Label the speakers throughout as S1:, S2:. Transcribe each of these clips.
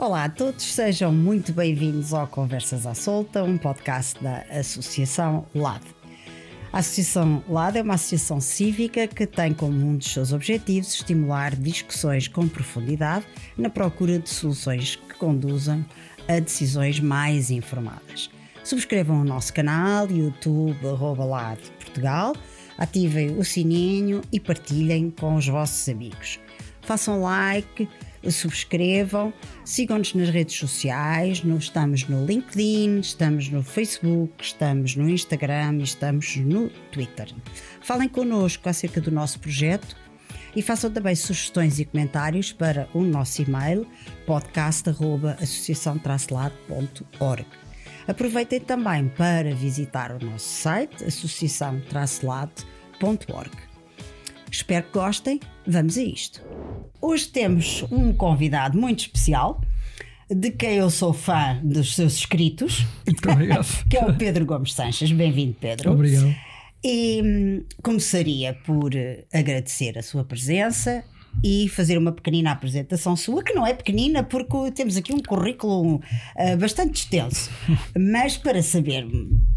S1: Olá a todos, sejam muito bem-vindos ao Conversas à Solta, um podcast da Associação LAD. A Associação LAD é uma associação cívica que tem como um dos seus objetivos estimular discussões com profundidade na procura de soluções que conduzam a decisões mais informadas. Subscrevam o nosso canal YouTube LAD Portugal, ativem o sininho e partilhem com os vossos amigos. Façam like subscrevam, sigam-nos nas redes sociais, estamos no LinkedIn, estamos no Facebook, estamos no Instagram e estamos no Twitter. Falem connosco acerca do nosso projeto e façam também sugestões e comentários para o nosso e-mail podcast.associação-lado.org. Aproveitem também para visitar o nosso site associação-lado.org. Espero que gostem. Vamos a isto. Hoje temos um convidado muito especial, de quem eu sou fã dos seus escritos, que é o Pedro Gomes Sanches. Bem-vindo, Pedro.
S2: Obrigado.
S1: E hum, começaria por eh, agradecer a sua presença e fazer uma pequenina apresentação sua, que não é pequenina, porque temos aqui um currículo uh, bastante extenso. Mas para saber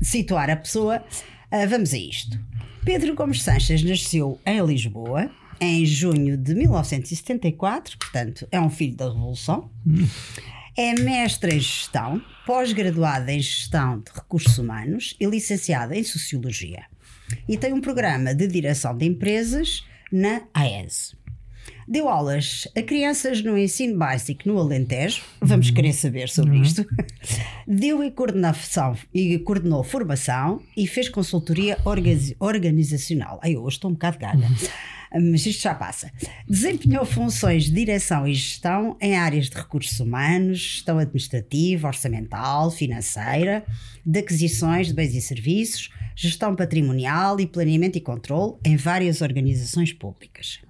S1: situar a pessoa, uh, vamos a isto. Pedro Gomes Sanches nasceu em Lisboa em junho de 1974, portanto, é um filho da Revolução. É mestre em gestão, pós-graduada em gestão de recursos humanos e licenciada em sociologia. E tem um programa de direção de empresas na AES. Deu aulas a crianças no ensino básico no Alentejo, vamos uhum. querer saber sobre uhum. isto. Deu e coordenação e coordenou formação e fez consultoria organizacional. Ai, hoje estou um bocado gaga. Uhum mas isto já passa. Desempenhou funções de direção e gestão em áreas de recursos humanos, gestão administrativa, orçamental, financeira, de aquisições de bens e serviços, gestão patrimonial e planeamento e controle em várias organizações públicas.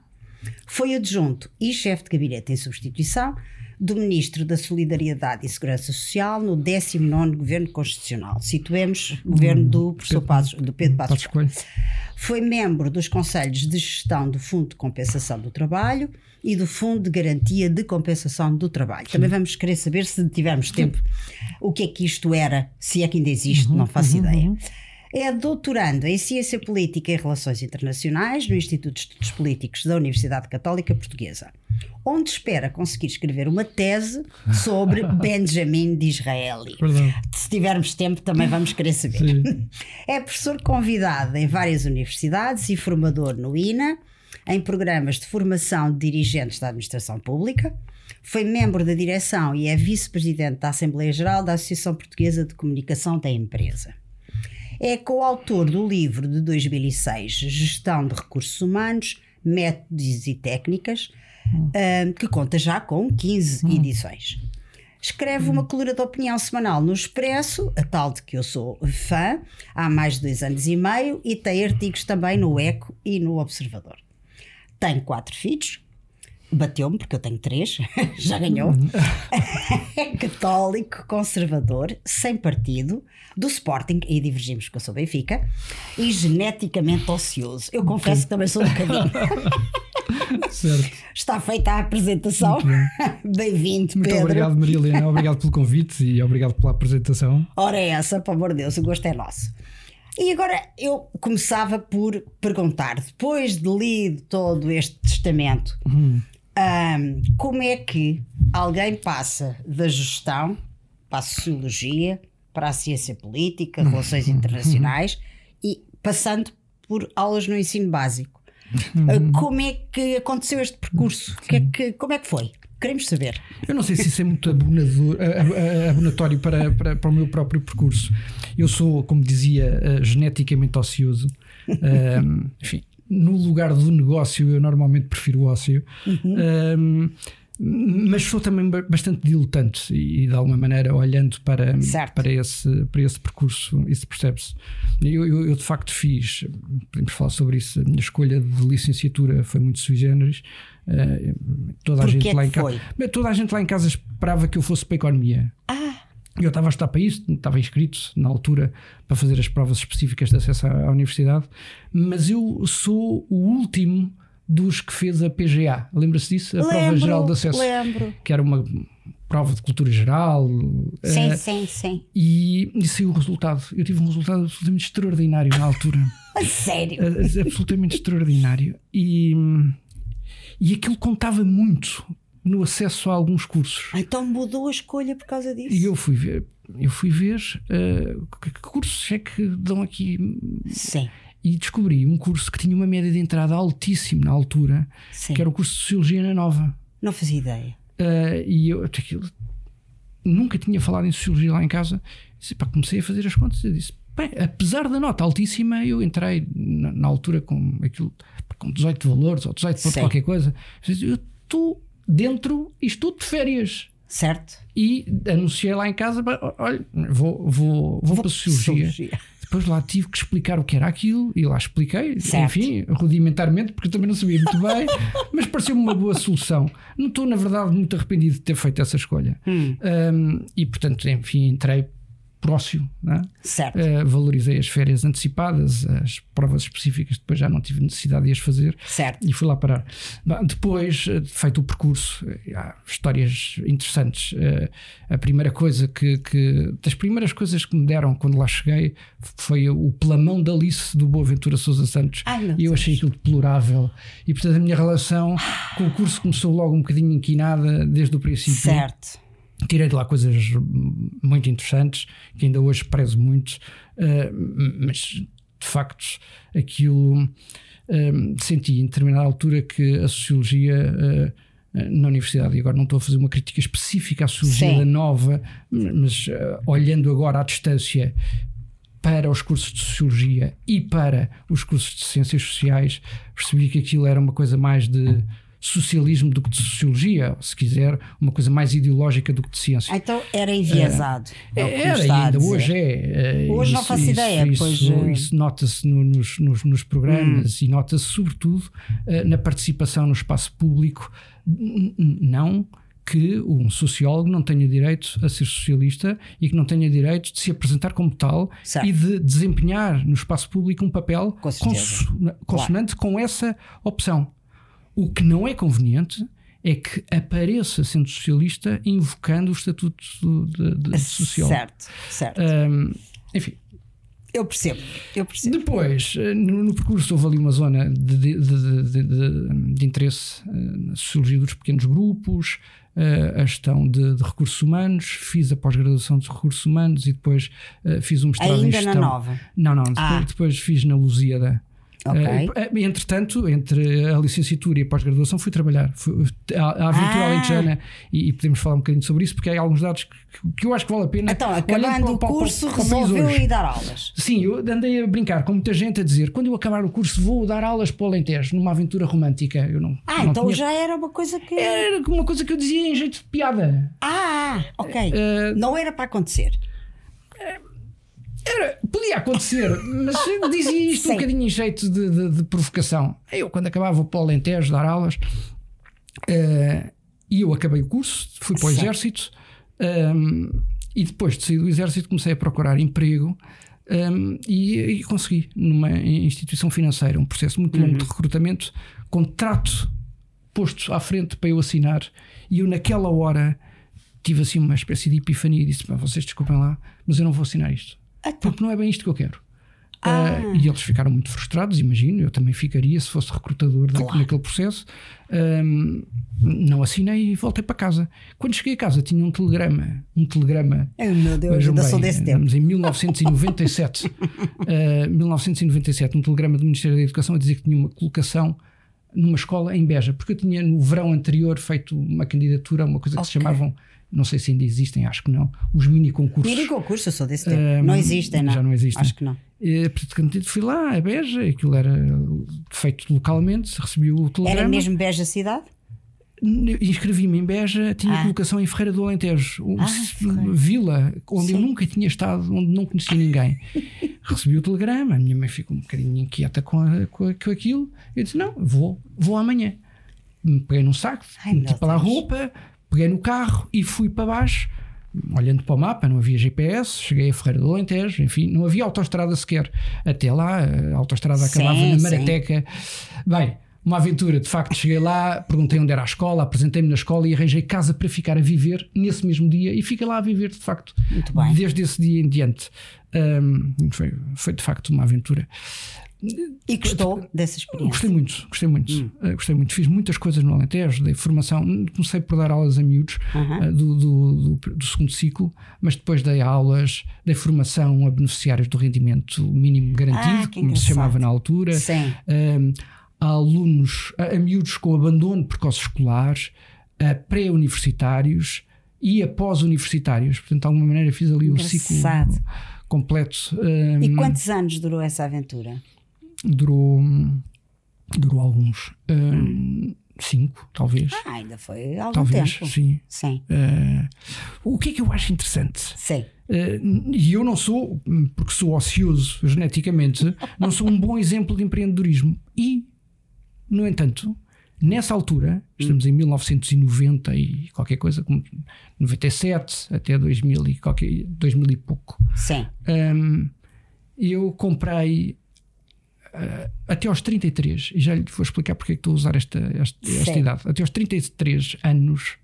S1: Foi adjunto e chefe de gabinete em substituição do Ministro da Solidariedade e Segurança Social no 19 Governo Constitucional. Situemos o governo do professor Pedro, do Pedro Passos Coelho. Foi membro dos Conselhos de Gestão do Fundo de Compensação do Trabalho e do Fundo de Garantia de Compensação do Trabalho. Sim. Também vamos querer saber, se tivermos tempo, o que é que isto era, se é que ainda existe, uhum, não faço uhum, ideia. Uhum. É doutorando em Ciência Política e Relações Internacionais no Instituto de Estudos Políticos da Universidade Católica Portuguesa, onde espera conseguir escrever uma tese sobre Benjamin de Israeli. Se tivermos tempo, também vamos querer saber. Sim. É professor convidado em várias universidades e formador no INA, em programas de formação de dirigentes da administração pública. Foi membro da direção e é vice-presidente da Assembleia Geral da Associação Portuguesa de Comunicação da Empresa. É coautor do livro de 2006, Gestão de Recursos Humanos, Métodos e Técnicas, hum. uh, que conta já com 15 hum. edições. Escreve hum. uma coluna de opinião semanal no Expresso, a tal de que eu sou fã, há mais de dois anos e meio, e tem artigos também no Eco e no Observador. Tem quatro filhos, bateu-me, porque eu tenho três, já ganhou. é católico, conservador, sem partido, do Sporting, e divergimos porque eu sou Benfica, e geneticamente ocioso. Eu confesso que também sou um bocadinho. certo. Está feita a apresentação. Bem-vindo, Pedro.
S2: Muito obrigado, Maria Helena. Obrigado pelo convite e obrigado pela apresentação.
S1: Ora, é essa, pelo amor de Deus, o gosto é nosso. E agora eu começava por perguntar, depois de lido todo este testamento, hum. Um, como é que alguém passa da gestão para a sociologia, para a ciência política, relações uhum. internacionais e passando por aulas no ensino básico? Uh, como é que aconteceu este percurso? Que é que, como é que foi? Queremos saber.
S2: Eu não sei se isso é muito abonatório para, para, para o meu próprio percurso. Eu sou, como dizia, uh, geneticamente ocioso. Uh, enfim, no lugar do negócio, eu normalmente prefiro o ócio. Uhum. Um, mas sou também bastante dilutante e, de alguma maneira olhando para, para, esse, para esse percurso, isso percebe-se. Eu, eu, eu, de facto fiz, podemos falar sobre isso, a minha escolha de licenciatura foi muito sui generis. Uh, toda, a gente lá em casa, toda a gente lá em casa esperava que eu fosse para a economia.
S1: Ah.
S2: Eu estava a estudar para isso, estava inscrito na altura para fazer as provas específicas de acesso à, universidade, mas eu sou o último dos que fez a PGA. Lembra-se disso? A
S1: lembro,
S2: Prova Geral de Acesso.
S1: Lembro.
S2: Que era uma prova de cultura geral.
S1: Sim,
S2: eh,
S1: sim, sim.
S2: E, e saiu o resultado. Eu tive um resultado absolutamente extraordinário na altura.
S1: A sério.
S2: Eh, absolutamente extraordinário. E, e aquilo contava muito no acesso a alguns cursos.
S1: Então mudou a escolha por causa disso.
S2: E eu fui ver, eu fui ver uh, que cursos é que dão aqui.
S1: Sim.
S2: E descobri um curso que tinha uma média de entrada altíssima na altura,
S1: Sim.
S2: que era o curso de Sociologia na Nova.
S1: Não fazia ideia.
S2: Uh, e eu aquilo, nunca tinha falado em Sociologia lá em casa. Disse, pá, comecei a fazer as contas e disse: bem, apesar da nota altíssima, eu entrei na, na altura com aquilo, com 18 valores ou 18 por qualquer coisa. Eu estou dentro e estou de férias.
S1: Certo.
S2: E anunciei lá em casa: olha, vou, vou, vou, vou para a sociologia. Depois lá tive que explicar o que era aquilo e lá expliquei, certo. enfim, rudimentarmente, porque eu também não sabia muito bem, mas pareceu-me uma boa solução. Não estou, na verdade, muito arrependido de ter feito essa escolha.
S1: Hum.
S2: Um, e, portanto, enfim, entrei próximo. É?
S1: Certo.
S2: Uh, valorizei as férias antecipadas, as provas específicas depois já não tive necessidade de as fazer.
S1: Certo.
S2: E fui lá parar. Depois, eh, feito o percurso, eh, há histórias interessantes. Uh, a primeira coisa que, que, Das primeiras coisas que me deram quando lá cheguei foi o plamão da Alice do Boaventura Sousa Santos.
S1: Ai,
S2: e eu achei aquilo deplorável. E portanto a minha relação com o curso começou logo um bocadinho inquinada desde o princípio.
S1: Certo
S2: Tirei de lá coisas muito interessantes que ainda hoje prezo muito, uh, mas de facto aquilo uh, senti em determinada altura que a sociologia uh, na universidade, e agora não estou a fazer uma crítica específica à sociologia Sim. nova, mas olhando agora à distância para os cursos de sociologia e para os cursos de ciências sociais, percebi que aquilo era uma coisa mais de socialismo do que de sociologia, se quiser, uma coisa mais ideológica do que de ciência.
S1: Então era enviesado.
S2: É, é era, ainda hoje é.
S1: Hoje
S2: isso,
S1: não faço isso, ideia.
S2: Isso,
S1: pois,
S2: isso, isso nota-se no, nos, nos, nos, programas hum. e nota-se sobretudo uh, na participação no espaço público. Não que um sociólogo não tenha direito a ser socialista e que não tenha direito de se apresentar como tal
S1: certo.
S2: e de desempenhar no espaço público um papel
S1: Com
S2: consonante claro. com essa opção. O que não é conveniente é que apareça sendo socialista invocando o estatuto de, de, de sociólogo.
S1: Certo, certo.
S2: Um, enfim.
S1: Eu percebo, eu percebo.
S2: Depois, eh, no, no percurso, houve ali uma zona de, de, de interesse na sociologia dos pequenos grupos, eh, a gestão de, recursos humanos, fiz a pós-graduação de recursos humanos e depois uh, fiz um mestrado
S1: Ainda
S2: em gestão.
S1: na nova?
S2: Não, não, depois,
S1: ah.
S2: depois fiz na Lusíada.
S1: Okay.
S2: Uh, entretanto, entre a licenciatura e a pós-graduação, fui trabalhar. Fui, a, a aventura ah. alentejana, e, e, podemos falar um bocadinho sobre isso, porque há alguns dados que, que eu acho que vale a pena.
S1: Então, acabando o curso, para, para, para resolveu ir dar aulas.
S2: Sim, eu andei a brincar com muita gente a dizer: quando eu acabar o curso, vou dar aulas para o Alentejo, numa aventura romântica. Eu não,
S1: ah,
S2: não
S1: então tinha... já era uma coisa que.
S2: Era uma coisa que eu dizia em jeito de piada.
S1: Ah, ok. Uh, não era para acontecer.
S2: Era, podia acontecer, mas dizia isto um bocadinho em jeito de, de, de, provocação. Eu, quando acabava para o Alentejo dar aulas, uh, e eu acabei o curso, fui para o Exército, um, ehm, e depois de sair do Exército comecei a procurar emprego. Um, ehm, e, e, consegui numa instituição financeira um processo muito longo uhum. de recrutamento, contrato posto à frente para eu assinar, e eu naquela hora tive assim uma espécie de epifania e disse: vocês desculpem lá, mas eu não vou assinar isto.
S1: Então.
S2: Porque não é bem isto que eu quero.
S1: Ah.
S2: Uh, e eles ficaram muito frustrados, imagino. Eu também ficaria se fosse recrutador claro. naquele processo. Um, não assinei e voltei para casa. Quando cheguei a casa, tinha um telegrama. Um telegrama.
S1: Ai, meu Deus, ainda sou desse tempo.
S2: em 1997. uh, 1997, um telegrama do Ministério da Educação a dizer que tinha uma colocação numa escola em Beja, porque eu tinha no verão anterior feito uma candidatura a uma coisa que okay. se chamavam não sei se ainda existem, acho que não, os mini concursos.
S1: Mini concursos, eu sou desse tempo. Um, não existem, não.
S2: Já não existem.
S1: Acho que não.
S2: E, portanto, fui lá a Beja, aquilo era feito localmente, recebi o telegrama.
S1: Era mesmo Beja cidade?
S2: Inscrevi-me em Beja, tinha ah. colocação em Ferreira do Alentejo, ah, vila onde Sim. eu nunca tinha estado, onde não conhecia ninguém. Recebi o telegrama, a minha mãe ficou um bocadinho inquieta com, a, com, a, com aquilo. Eu disse: Não, vou, vou amanhã. Peguei num saco, Ai, meti para a roupa, peguei no carro e fui para baixo, olhando para o mapa, não havia GPS, cheguei a Ferreira do Alentejo, enfim, não havia autoestrada sequer. Até lá, a autoestrada acabava sim, na Marateca. Sim. Bem, uma aventura, de facto, cheguei lá, perguntei onde era a escola, apresentei-me na escola e arranjei casa para ficar a viver nesse mesmo dia e fiquei lá a viver, de facto, desde esse dia em diante. Um, foi, foi de facto uma aventura.
S1: E gostou dessa experiência?
S2: Gostei muito, gostei muito. Hum. Uh, gostei muito. Fiz muitas coisas no Alentejo, dei formação. Comecei por dar aulas a miúdos uh, do, do, do, do, segundo ciclo, mas depois dei aulas, dei formação a beneficiários do rendimento mínimo garantido, ah, como se chamava na altura.
S1: Sim.
S2: A alunos, a, a miúdos com abandono precoce escolar, a pré-universitários e a pós-universitários. Portanto, de alguma maneira fiz ali o ciclo completo.
S1: Um, e quantos anos durou essa aventura?
S2: Durou, durou alguns. Uh, cinco, talvez.
S1: Ah, ainda foi algum
S2: talvez,
S1: tempo.
S2: Sim.
S1: sim.
S2: Uh, o que é que eu acho interessante?
S1: Sim.
S2: Uh, e eu não sou, porque sou ocioso geneticamente, não sou um bom exemplo de empreendedorismo. E, no entanto, nessa altura, estamos em 1990 e qualquer coisa, como 97 até 2000 e, qualquer, 2000 e pouco.
S1: Sim.
S2: Um, eu comprei Uh, até aos 33, e já lhe vou explicar porque é que estou a usar esta, esta, esta idade. Até aos 33 anos,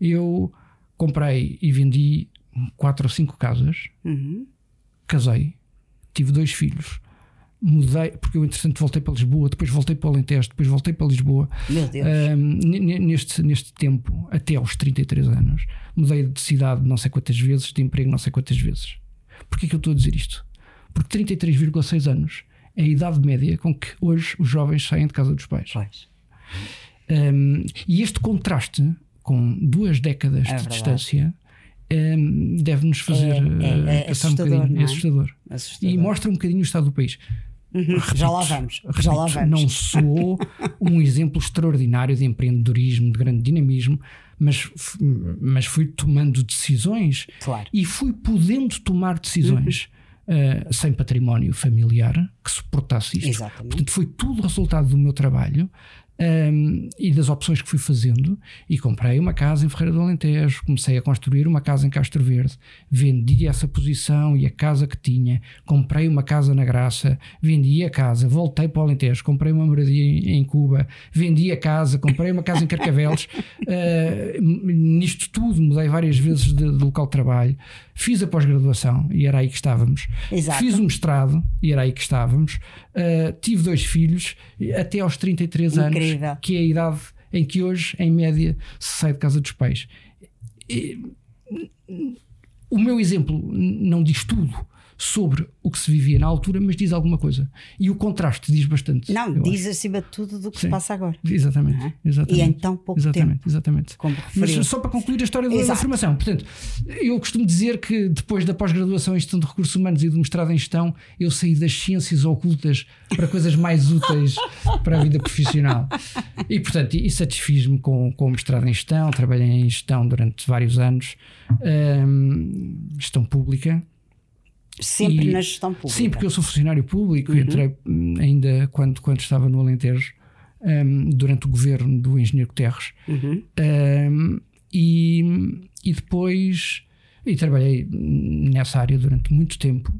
S2: eu comprei e vendi quatro ou cinco casas,
S1: uhum.
S2: casei, tive dois filhos, mudei, porque eu entretanto voltei para Lisboa, depois voltei para o Alentejo, depois voltei para Lisboa.
S1: Meu Deus.
S2: Uh, neste, neste tempo, até aos 33 anos, mudei de cidade não sei quantas vezes, de emprego não sei quantas vezes. Porquê é que eu estou a dizer isto? Porque 33,6 anos é a idade média com que hoje os jovens saem de casa dos pais.
S1: Pois.
S2: Um, e este contraste com duas décadas é de distância um, deve-nos fazer é, é, é passar um bocadinho. É? Assustador. assustador. E mostra um bocadinho o estado do país.
S1: Uhum, repito, já lá vamos. Repito, já lá vamos.
S2: Não sou um exemplo extraordinário de empreendedorismo, de grande dinamismo, mas, mas fui tomando decisões
S1: claro.
S2: e fui podendo tomar decisões. Uhum uh, sem património familiar que suportasse isto.
S1: Exatamente.
S2: Portanto, foi tudo resultado do meu trabalho um, e das opções que fui fazendo. E comprei uma casa em Ferreira do Alentejo, comecei a construir uma casa em Castro Verde, vendi essa posição e a casa que tinha, comprei uma casa na Graça, vendi a casa, voltei para o Alentejo, comprei uma moradia em, Cuba, vendi a casa, comprei uma casa em Carcavelos. uh, nisto tudo mudei várias vezes de, de local de trabalho. Fiz a pós-graduação e era aí que estávamos.
S1: Exato.
S2: Fiz o mestrado e era aí que estávamos. Uh, tive dois filhos até aos 33 Incrível. anos, que é a idade em que hoje, em média, se sai de casa dos pais. E, o meu exemplo não diz tudo, sobre o que se vivia na altura, mas diz alguma coisa. E o contraste diz bastante.
S1: Não, diz acho. acima de tudo do que Sim, se passa agora.
S2: Exatamente, é? exatamente.
S1: E em tão pouco
S2: exatamente,
S1: tempo.
S2: Exatamente. Mas só para concluir a história da, da, formação. Portanto, eu costumo dizer que depois da pós-graduação em gestão de recursos humanos e do mestrado em gestão, eu saí das ciências ocultas para coisas mais úteis para a vida profissional. E portanto, e satisfiz-me com, com o mestrado em gestão. Trabalhei em gestão durante vários anos, hum, gestão pública
S1: Sempre e, na gestão pública.
S2: Sim, porque eu sou funcionário público uhum. entrei hum, ainda quando, quando estava no Alentejo, um, durante o governo do Engenheiro Guterres.
S1: Uhum.
S2: Um, e, e depois e trabalhei nessa área durante muito tempo.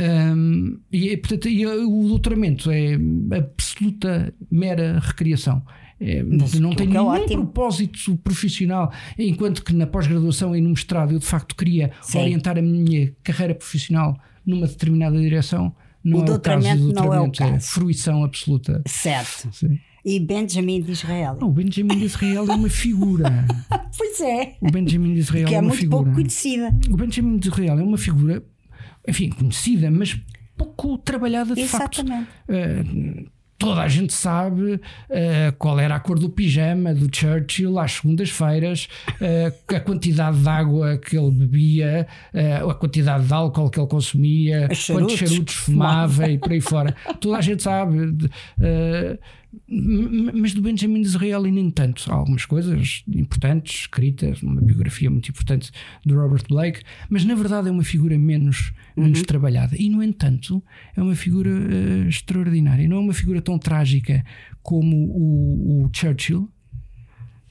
S2: Um, e, portanto, e o doutoramento é absoluta mera recriação. É, não tem é nenhum é propósito profissional, enquanto que na pós-graduação e no mestrado eu de facto queria Sim. orientar a minha carreira profissional numa determinada direção. Não o é o caso não é, o caso. é fruição absoluta.
S1: Certo.
S2: Sim.
S1: E Benjamin de Israel?
S2: Não, o Benjamin de Israel é uma figura.
S1: pois é.
S2: O Benjamin de Israel que é, é uma
S1: muito
S2: figura.
S1: pouco conhecida.
S2: O Benjamin de Israel é uma figura, enfim, conhecida, mas pouco trabalhada de
S1: Exatamente.
S2: facto. Uh, toda a gente sabe uh, qual era a cor do pijama do Churchill às segundas-feiras, uh, a quantidade de água que ele bebia, uh, a quantidade de álcool que ele consumia, quantos charutos fumava e por aí fora. Toda a gente sabe. Mas do Benjamin Disraeli nem tanto. Há algumas coisas importantes escritas, uma biografia muito importante do Robert Blake, mas na verdade é uma figura menos, uhum. menos trabalhada. E no entanto é uma figura uh, extraordinária. Não é uma figura tão trágica como o, o Churchill,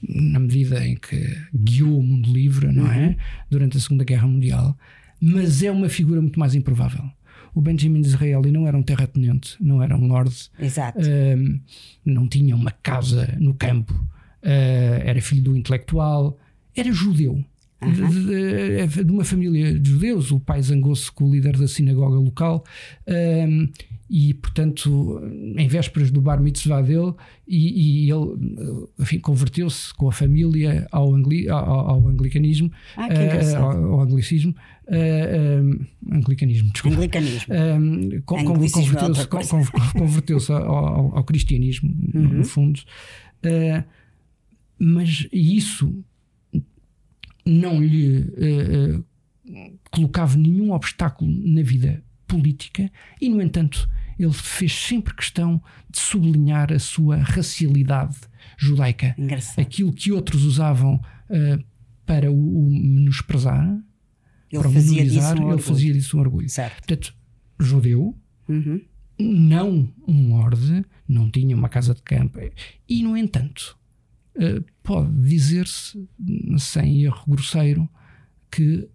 S2: na medida em que guiou o mundo livre, não é? Uhum. Durante a Segunda Guerra Mundial, mas é uma figura muito mais improvável. O Benjamin Disraeli não era um terratenente, não era um lord, um, não tinha uma casa no campo, uh, era filho do intelectual, era judeu. De, de, de, uma família de judeus, o pai zangou-se com o líder da sinagoga local um, e, portanto, em vésperas do bar mitzvah dele, e, e ele converteu-se com a família ao, angli, ao, ao anglicanismo,
S1: Ah, engraçado.
S2: ao, ao anglicismo, uh, um, anglicanismo, desculpa.
S1: Anglicanismo.
S2: Um,
S1: Anglicismo é
S2: converteu-se
S1: outra coisa.
S2: con- con- converteu-se ao, ao- cristianismo, no-
S1: Uhum.
S2: no fundo. Uh, mas isso não lhe uh, colocava nenhum obstáculo na vida política e, no entanto, ele fez sempre questão de sublinhar a sua racialidade judaica.
S1: Engraçado.
S2: Aquilo que outros usavam uh, para o, o menosprezar,
S1: Ele
S2: para
S1: fazia disso um
S2: ele fazia disso um orgulho.
S1: Certo.
S2: Portanto, judeu,
S1: Uhum.
S2: não um lorde, não tinha uma casa de campo. E, no entanto, eh, pode dizer-se, sem erro grosseiro, que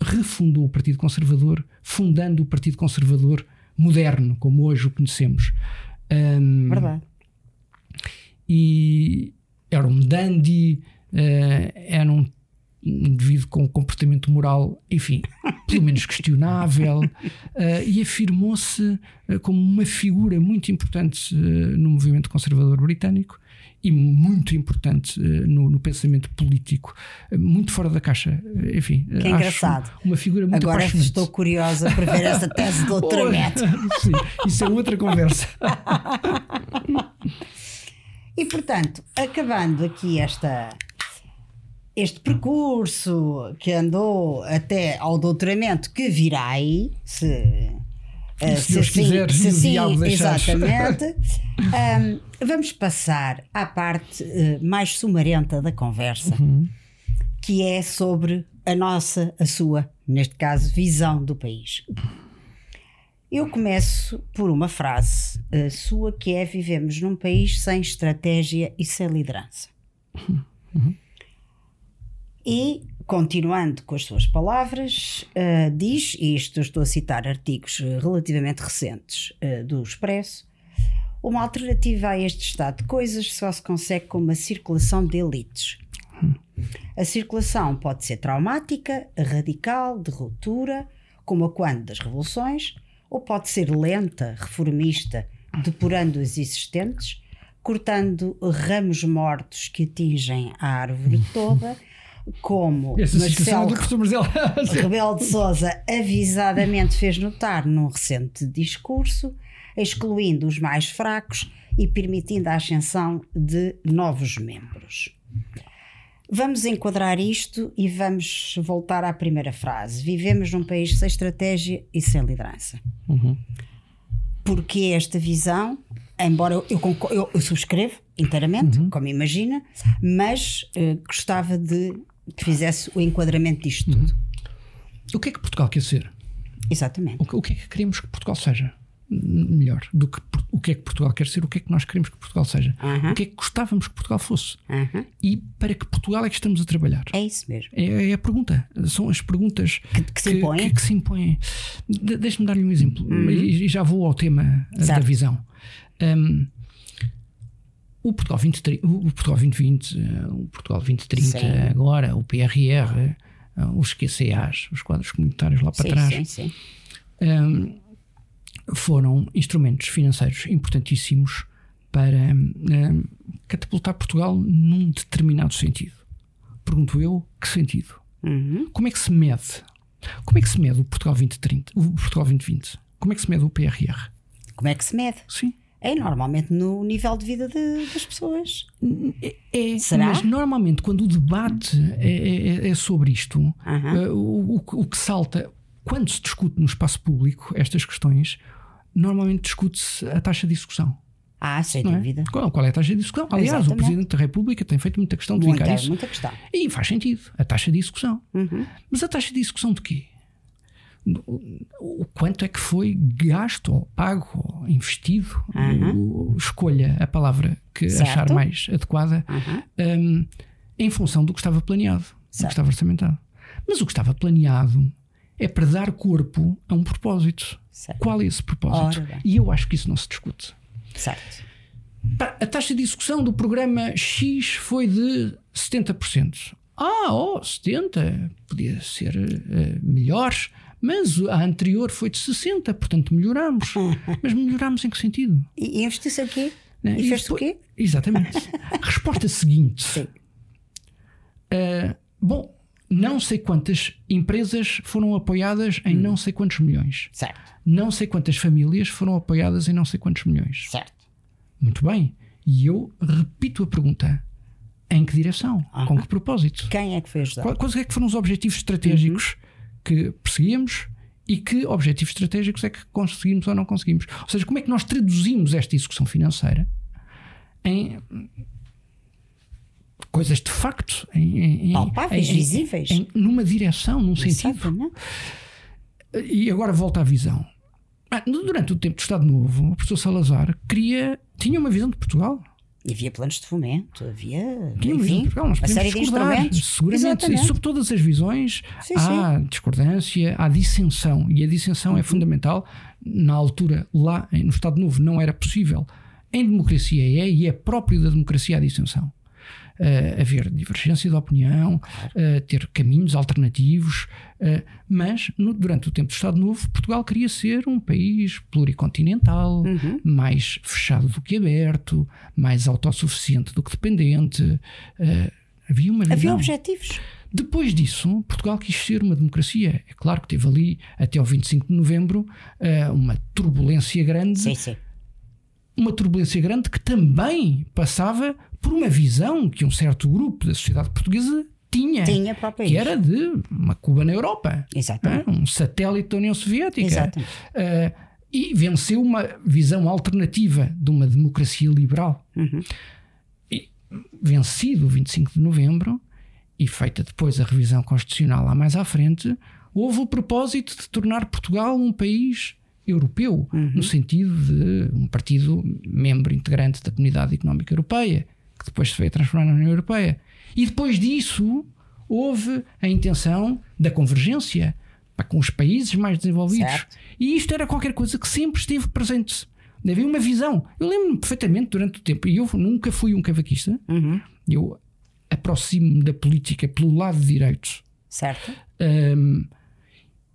S2: refundou o Partido Conservador, fundando o Partido Conservador moderno, como hoje o conhecemos. Ahm,
S1: Verdade.
S2: e era um dandy, eh, era um indivíduo com um comportamento moral, enfim, pelo menos questionável, eh, e afirmou-se eh, como uma figura muito importante eh, no movimento conservador britânico e muito importante eh, no, no pensamento político, muito fora da caixa. Enfim,
S1: Que engraçado.
S2: Uma figura muito
S1: Agora estou curiosa para ver essa tese de doutoramento.
S2: Sim, isso é outra conversa.
S1: E portanto, acabando aqui esta, este percurso que andou até ao doutoramento que virá aí, se, eh,
S2: se Deus quiser,
S1: se
S2: e o
S1: sim, exatamente. Ahm, vamos passar à parte eh, mais sumarenta da conversa,
S2: Uhum.
S1: que é sobre a nossa, a sua, neste caso, visão do país. Eu começo por uma frase eh, sua que é: Vivemos num país sem estratégia e sem liderança. E, continuando com as suas palavras, eh, diz, e isto estou a citar artigos eh, relativamente recentes eh, do Expresso, uma alternativa a este estado de coisas só se consegue com uma circulação de elites. A circulação pode ser traumática, radical, de ruptura, como a quando das revoluções, ou pode ser lenta, reformista, depurando os existentes, cortando ramos mortos que atingem a árvore toda, como
S2: Essa
S1: Marcelo
S2: Marcelo.
S1: Rebelo de Sousa avisadamente fez notar num recente discurso, excluindo os mais fracos e permitindo a ascensão de novos membros. Vamos enquadrar isto e vamos voltar à primeira frase. Vivemos num país sem estratégia e sem liderança.
S2: Uhum.
S1: Porque esta visão, embora eu, eu, eu- subscrevo inteiramente, como imagina, mas eh, gostava de que fizesse o enquadramento disto tudo.
S2: O que é que Portugal quer ser?
S1: Exatamente.
S2: O que, o que é que queremos que Portugal seja? Melhor do que o que é que Portugal quer ser, o que é que nós queremos que Portugal seja,
S1: Aham.
S2: o que é que gostávamos que Portugal fosse
S1: Aham.
S2: e para que Portugal é que estamos a trabalhar.
S1: É isso mesmo.
S2: É, é a pergunta, são as perguntas
S1: Que- que se impõem.
S2: que- que se impõem. De- Deixa-me dar-lhe um exemplo e, e já vou ao tema eh, da visão. Um, o Portugal 2030, o Portugal 2020, eh, o Portugal 2030,
S1: Sim.
S2: agora o PRR, eh, os QCAs, os quadros comunitários lá para
S1: sim,
S2: trás,
S1: sim, sim.
S2: um, foram instrumentos financeiros importantíssimos para um, catapultar Portugal num determinado sentido. Pergunto eu, que sentido?
S1: Uhum.
S2: Como é que se mede? Como é que se mede o Portugal 2030, o Portugal 2020? Como é que se mede o PRR?
S1: Como é que se mede?
S2: Sim.
S1: É normalmente no nível de vida de- das pessoas.
S2: É,
S1: Será?
S2: mas normalmente quando o debate é, é- é sobre isto,
S1: Aham.
S2: eh, o, o que- o que salta, quando se discute no espaço público estas questões, normalmente discute-se a taxa de execução.
S1: Ah, sem
S2: não é?
S1: dúvida.
S2: Qual, qual é a taxa de execução? Aliás,
S1: Exatamente.
S2: o Presidente da República tem feito muita questão de
S1: Muita,
S2: isso.
S1: muita questão.
S2: E faz sentido. A taxa de execução.
S1: Uhum.
S2: Mas a taxa de execução de quê? O quanto é que foi gasto, pago, investido? O- escolha a palavra que
S1: Certo.
S2: achar mais adequada um, em função do que estava planeado, do
S1: Certo.
S2: que estava orçamentado. Mas o que estava planeado é para dar corpo a um propósito. Certo. Qual é esse propósito? E eu acho que isso não se discute.
S1: Certo.
S2: A taxa de execução do programa X foi de 70%. Ah, oh, 70%, podia ser uh, melhor, mas a anterior foi de 60%, portanto melhoramos. mas melhoramos em que sentido?
S1: E investiu-se o quê? Né? E, fez o quê?
S2: Exatamente. Resposta seguinte. Sim. Uh, bom, não sei quantas empresas foram apoiadas em hum. não sei quantos milhões.
S1: Certo.
S2: Não sei quantas famílias foram apoiadas em não sei quantos milhões.
S1: Certo.
S2: Muito bem. E eu repito a pergunta: em que direção? Com que propósito?
S1: Quem é que fez
S2: Quais é que foram os objetivos estratégicos uhum. Que perseguíamos e que objetivos estratégicos é que conseguimos ou não conseguimos? Ou seja, como é que nós traduzimos esta execução financeira em coisas de facto, em,
S1: em palpáveis,
S2: em,
S1: visíveis,
S2: em, numa direção, num sentido. E agora volta à visão. Ah, durante o tempo do Estado Novo, o professor Salazar queria, tinha uma visão de Portugal.
S1: E havia planos de fomento, havia
S2: enfim, Portugal, nós uma série de instrumentos. Seguramente, Exatamente. e sobre todas as visões sim, há sim. discordância, há dissensão, e a dissensão é uhum. é fundamental. Na altura, lá no Estado Novo, não era possível. Em democracia é, e é próprio da democracia a dissensão uh, haver divergência de opinião, uh, ter caminhos alternativos, uh, mas no, durante o tempo do Estado Novo, Portugal queria ser um país pluricontinental, uhum. mais fechado do que aberto, mais autossuficiente do que dependente. havia uma.
S1: Havia objetivos.
S2: Depois disso, Portugal quis ser uma democracia. É claro que teve ali, até o 25 de novembro, uma turbulência grande.
S1: Sim, sim.
S2: Uma turbulência grande que também passava por uma visão que um certo grupo da sociedade portuguesa tinha,
S1: tinha
S2: que era de uma Cuba na Europa,
S1: Exatamente.
S2: um satélite da União Soviética. Uh, e venceu uma visão alternativa de uma democracia liberal.
S1: Uhum.
S2: E, vencido o 25 de novembro e feita depois a revisão constitucional lá mais à frente, houve o propósito de tornar Portugal um país europeu, uhum. no sentido de um partido membro integrante da Comunidade Económica Europeia, que depois se veio transformar na União Europeia. E depois disso houve a intenção da convergência para com os países mais desenvolvidos.
S1: Certo.
S2: E isto era qualquer coisa que sempre esteve presente. Havia uma visão. Eu lembro-me perfeitamente durante o tempo, e eu nunca fui um cavaquista,
S1: uhum.
S2: eu aproximo-me da política pelo lado de direitos.
S1: Certo.
S2: Um,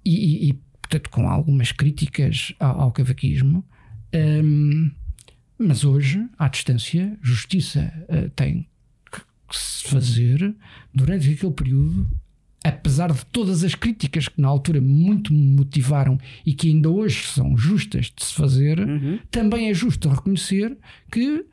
S2: e, e, portanto, com algumas críticas ao, ao cavaquismo. Um, mas hoje, à distância, justiça uh, tem que se fazer durante aquele período, apesar de todas as críticas que na altura muito me motivaram e que ainda hoje são justas de se fazer,
S1: uhum.
S2: também é justo reconhecer que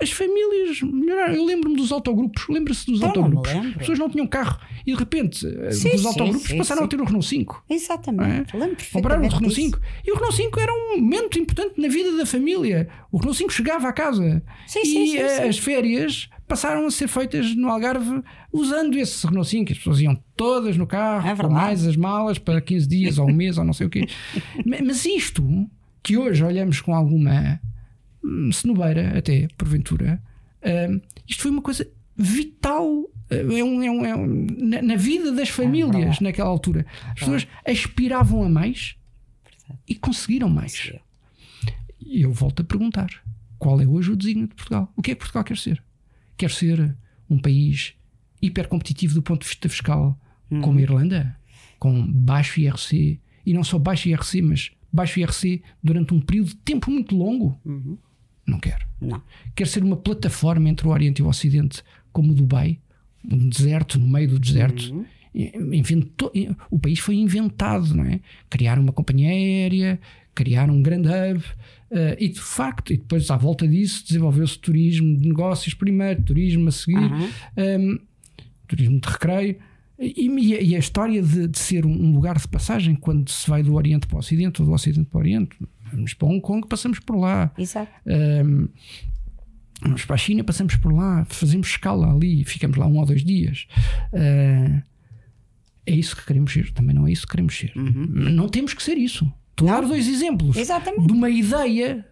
S2: as famílias melhoraram. Eu lembro-me dos autogrupos, lembra-se dos autogrupos. As pessoas não tinham carro e de repente eh, sim, os autogrupos sim, passaram sim. a ter o Renault 5.
S1: Exatamente,
S2: é? lembro Compraram o Renault 5. E o Renault 5 era um momento importante na vida da família. O Renault 5 chegava à casa
S1: e
S2: eh, as férias passaram a ser feitas no Algarve usando esse Renault 5. As pessoas iam todas no carro,
S1: é
S2: com mais as malas para 15 dias ou um mês ou não sei o quê. Mas isto que hoje olhamos com alguma cenobeira, até, porventura, uh, isto foi uma coisa vital uh, é um, é um, é um, na, na, vida das famílias naquela altura. As pessoas aspiravam a mais e conseguiram mais. E eu volto a perguntar: qual é hoje o desígnio de Portugal? O que é que Portugal quer ser? Quer ser um país hipercompetitivo do ponto de vista fiscal, uhum. como a Irlanda, com baixo IRC, e não só baixo IRC, mas baixo IRC durante um período de tempo muito longo.
S1: Uhum.
S2: Não quer.
S1: Não.
S2: Quer ser uma plataforma entre o Oriente e o Ocidente, como o Dubai, um deserto no meio do deserto.
S1: Uhum.
S2: Inventou, o país foi inventado, não é? Criaram uma companhia aérea, criaram um grande hub, uh, e de facto, e depois à volta disso desenvolveu-se turismo de negócios primeiro, turismo a seguir,
S1: uhum. um,
S2: ehm, turismo de recreio. E, e, a história de, de ser um lugar de passagem quando se vai do Oriente para o Ocidente ou do Ocidente para o Oriente, Vamos para Hong Kong, passamos por lá.
S1: Exato.
S2: Um, vamos para a China, passamos por lá, fazemos escala ali, ficamos lá um ou dois dias. Uh, é isso que queremos ser, também não é isso que queremos ser.
S1: Uhum.
S2: Não temos que ser isso. Estou a dar dois exemplos
S1: Exatamente.
S2: de uma ideia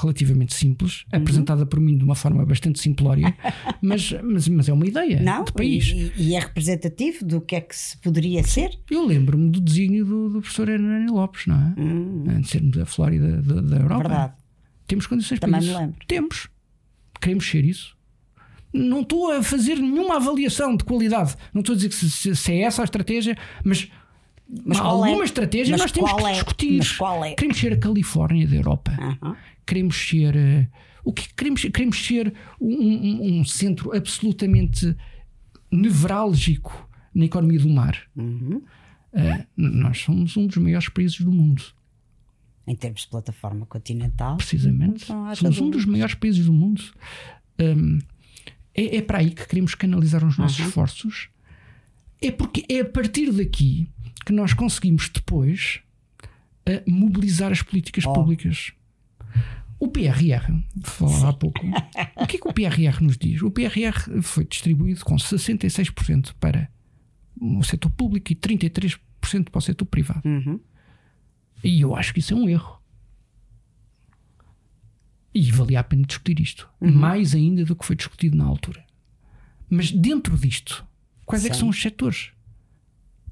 S2: relativamente simples, uhum. apresentada por mim de uma forma bastante simplória, mas, mas, mas é uma ideia
S1: Não,
S2: de país.
S1: E, e, é representativo do que é que se poderia ser?
S2: Eu lembro-me do desígnio do, do professor Hernani Lopes, não é? Uhum. Antes de sermos a Flórida da, da Europa. Verdade. Temos condições
S1: Também
S2: para isso.
S1: Me lembro.
S2: Temos. Queremos ser isso. Não estou a fazer nenhuma avaliação de qualidade. Não estou a dizer que se, se é essa a estratégia, mas mas alguma é? estratégia mas nós temos que é? discutir.
S1: É?
S2: Queremos ser a Califórnia da Europa.
S1: Uh -huh.
S2: Queremos ser. Uh, o que queremos, queremos ser um, um, centro absolutamente nevrálgico na economia do mar.
S1: Uh
S2: -huh. uh, nós somos um dos maiores países do mundo.
S1: Em termos de plataforma continental.
S2: Precisamente. Somos um dos maiores países do mundo. Um, é, é, para aí que queremos canalizar os nossos -huh. esforços. É porque é a partir daqui que nós conseguimos depois uh, mobilizar as políticas oh. públicas. O PRR, falava há pouco, o que é que o PRR nos diz? O PRR foi distribuído com 66% para o setor público e 33% para o setor privado.
S1: Uhum.
S2: E eu acho que isso é um erro. E valia a pena discutir isto. Uhum. Mais ainda do que foi discutido na altura. Mas dentro disto, quais Sim. é que são os setores?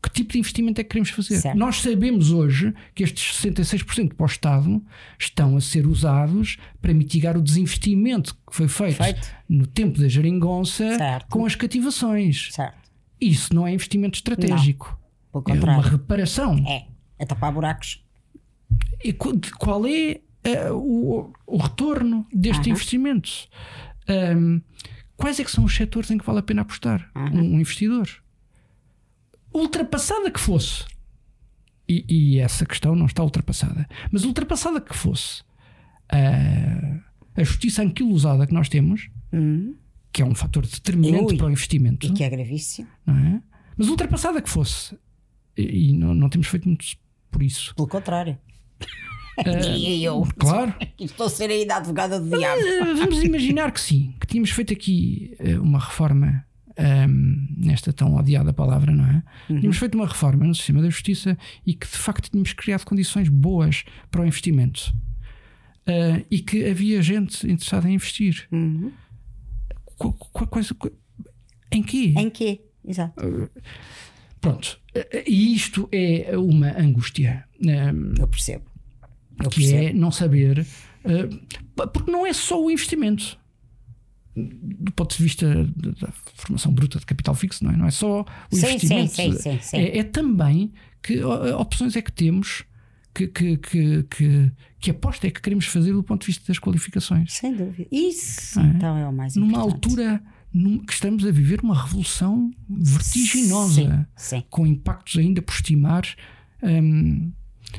S2: Que tipo de investimento é que queremos fazer.
S1: Certo.
S2: Nós sabemos hoje que estes 66% para o Estado estão a ser usados para mitigar o desinvestimento que foi feito,
S1: feito.
S2: no tempo da geringonça
S1: certo.
S2: com as cativações.
S1: Certo.
S2: Isso não é investimento estratégico.
S1: Não, é uma
S2: reparação.
S1: É, é tapar buracos.
S2: E qual é uh, o, o, retorno deste uh -huh. investimento? Um, quais é que são os setores em que vale a pena apostar uh -huh. um investidor? Ultrapassada que fosse, e, e, essa questão não está ultrapassada, mas ultrapassada que fosse a, a justiça anquilosada que nós temos,
S1: uhum.
S2: que é um fator determinante Ui, para o investimento,
S1: e que é gravíssimo,
S2: é? mas ultrapassada que fosse, e, e não, não temos feito muito por isso.
S1: Pelo contrário.
S2: Uh,
S1: e eu,
S2: claro.
S1: Estou a ser ainda advogada do diabo.
S2: Uh, vamos imaginar que sim, que tínhamos feito aqui uh, uma reforma um, nesta tão odiada palavra, não é? Uhum. Tínhamos feito uma reforma no sistema da justiça e que de facto tínhamos criado condições boas para o investimento uh, e que havia gente interessada em investir.
S1: Uhum.
S2: Qu qu quais, em quê?
S1: Em quê? Exato.
S2: Uh, pronto. Uh, e isto é uma angústia. Um,
S1: Eu percebo. Eu
S2: que
S1: percebo.
S2: é não saber. porque não é só o investimento do ponto de vista da formação bruta de capital fixo, não é, não é só o
S1: sim,
S2: investimento,
S1: sim, sim, sim,
S2: é, é, também que opções é que temos, que, que, que, que, que aposta é que queremos fazer do ponto de vista das qualificações.
S1: Sem dúvida. Isso é? então é o mais
S2: Numa
S1: importante.
S2: altura que estamos a viver uma revolução vertiginosa,
S1: sim, sim.
S2: com impactos ainda por estimar. Hum,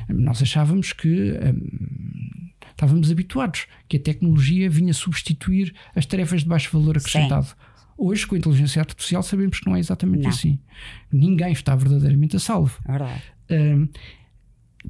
S2: nós achávamos que hum, estávamos habituados que a tecnologia vinha substituir as tarefas de baixo valor acrescentado. Sim. Hoje, com a inteligência artificial, sabemos que não é exatamente
S1: não.
S2: assim. Ninguém está verdadeiramente a salvo.
S1: É verdade.
S2: Um,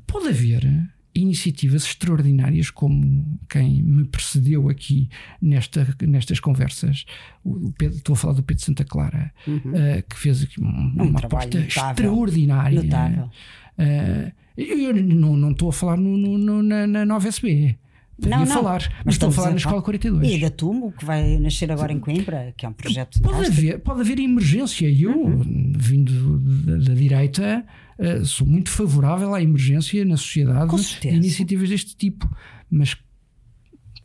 S2: pode haver iniciativas extraordinárias como quem me precedeu aqui nesta, nestas conversas. O Pedro, estou a falar do Pedro Santa Clara,
S1: uhum.
S2: uh, que fez aqui uma,
S1: um
S2: uma aposta
S1: notável.
S2: extraordinária.
S1: Notável.
S2: Uh, eu não, não estou a falar no, no, na, na nova SB. Podia
S1: não, não.
S2: falar, mas, mas estou a falar na Escola 42.
S1: E da Tumo, que vai nascer agora em Coimbra, que é um projeto
S2: pode haver Pode haver emergência. Eu, uhum. vindo da, da direita, uh, sou muito favorável à emergência na sociedade
S1: de
S2: iniciativas deste tipo. Mas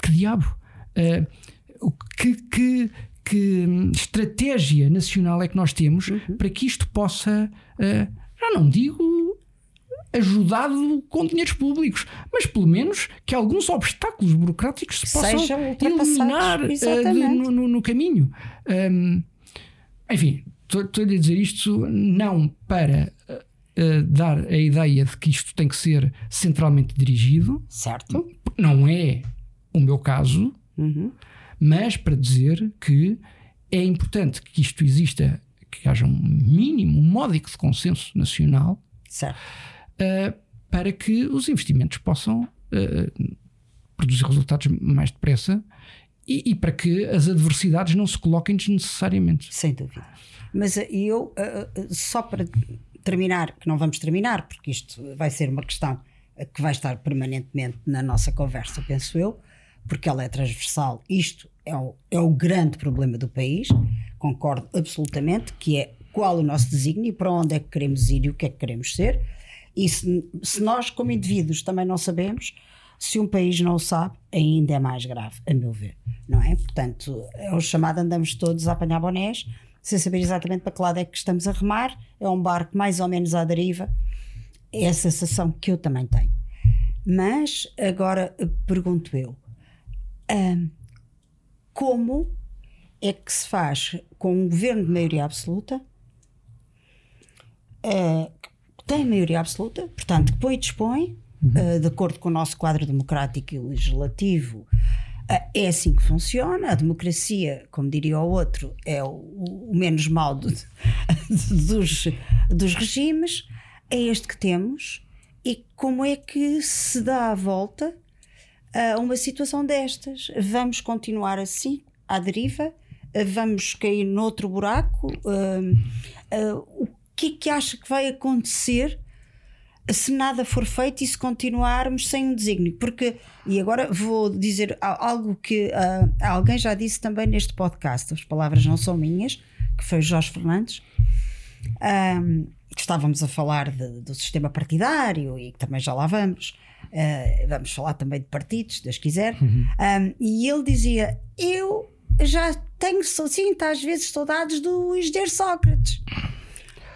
S2: que diabo? Uh, que, que, que estratégia nacional é que nós temos
S1: uhum.
S2: para que isto possa. Uh, já não digo ajudado com dinheiros públicos, mas pelo menos que alguns obstáculos burocráticos se possam eliminar uh, de, no, no, caminho. Um, enfim, estou-lhe a dizer isto não para uh, dar a ideia de que isto tem que ser centralmente dirigido,
S1: certo?
S2: Não é o meu caso,
S1: uhum.
S2: mas para dizer que é importante que isto exista, que haja um mínimo, um módico de consenso nacional.
S1: Certo
S2: uh, para que os investimentos possam uh, produzir resultados mais depressa e, e, para que as adversidades não se coloquem desnecessariamente.
S1: Sem dúvida. Mas uh, eu, só para terminar, que não vamos terminar, porque isto vai ser uma questão que vai estar permanentemente na nossa conversa, penso eu. porque ela é transversal. Isto é o, é o grande problema do país, concordo absolutamente, que é qual o nosso desígnio, para onde é que queremos ir e o que é que queremos ser. E se, se nós, como indivíduos, também não sabemos, se um país não sabe, ainda é mais grave, a meu ver, não é? Portanto, é o chamado andamos todos a apanhar bonés, sem saber exatamente para que lado é que estamos a remar, é um barco mais ou menos à deriva, é a sensação que eu também tenho. Mas agora pergunto eu, hum, como é que se faz com um governo de maioria absoluta, que tem maioria absoluta, portanto, que põe e dispõe, uh, de acordo com o nosso quadro democrático e legislativo, uh, é assim que funciona. A democracia, como diria o outro, é o, o menos mal do, dos, dos regimes. É este que temos. E como é que se dá a volta a uma situação destas? Vamos continuar assim, à deriva? Vamos cair noutro buraco? Uh, uh, que é que acha que vai acontecer se nada for feito e se continuarmos sem um desígnio. Porque, e agora vou dizer algo que uh, alguém já disse também neste podcast, as palavras não são minhas, que foi Jorge Fernandes, um, que estávamos a falar de, do sistema partidário e que também já lá vamos. Uh, vamos falar também de partidos, se Deus quiser. Uhum. Um, e ele dizia: Eu já tenho, sinto às vezes saudades do engenheiro Sócrates.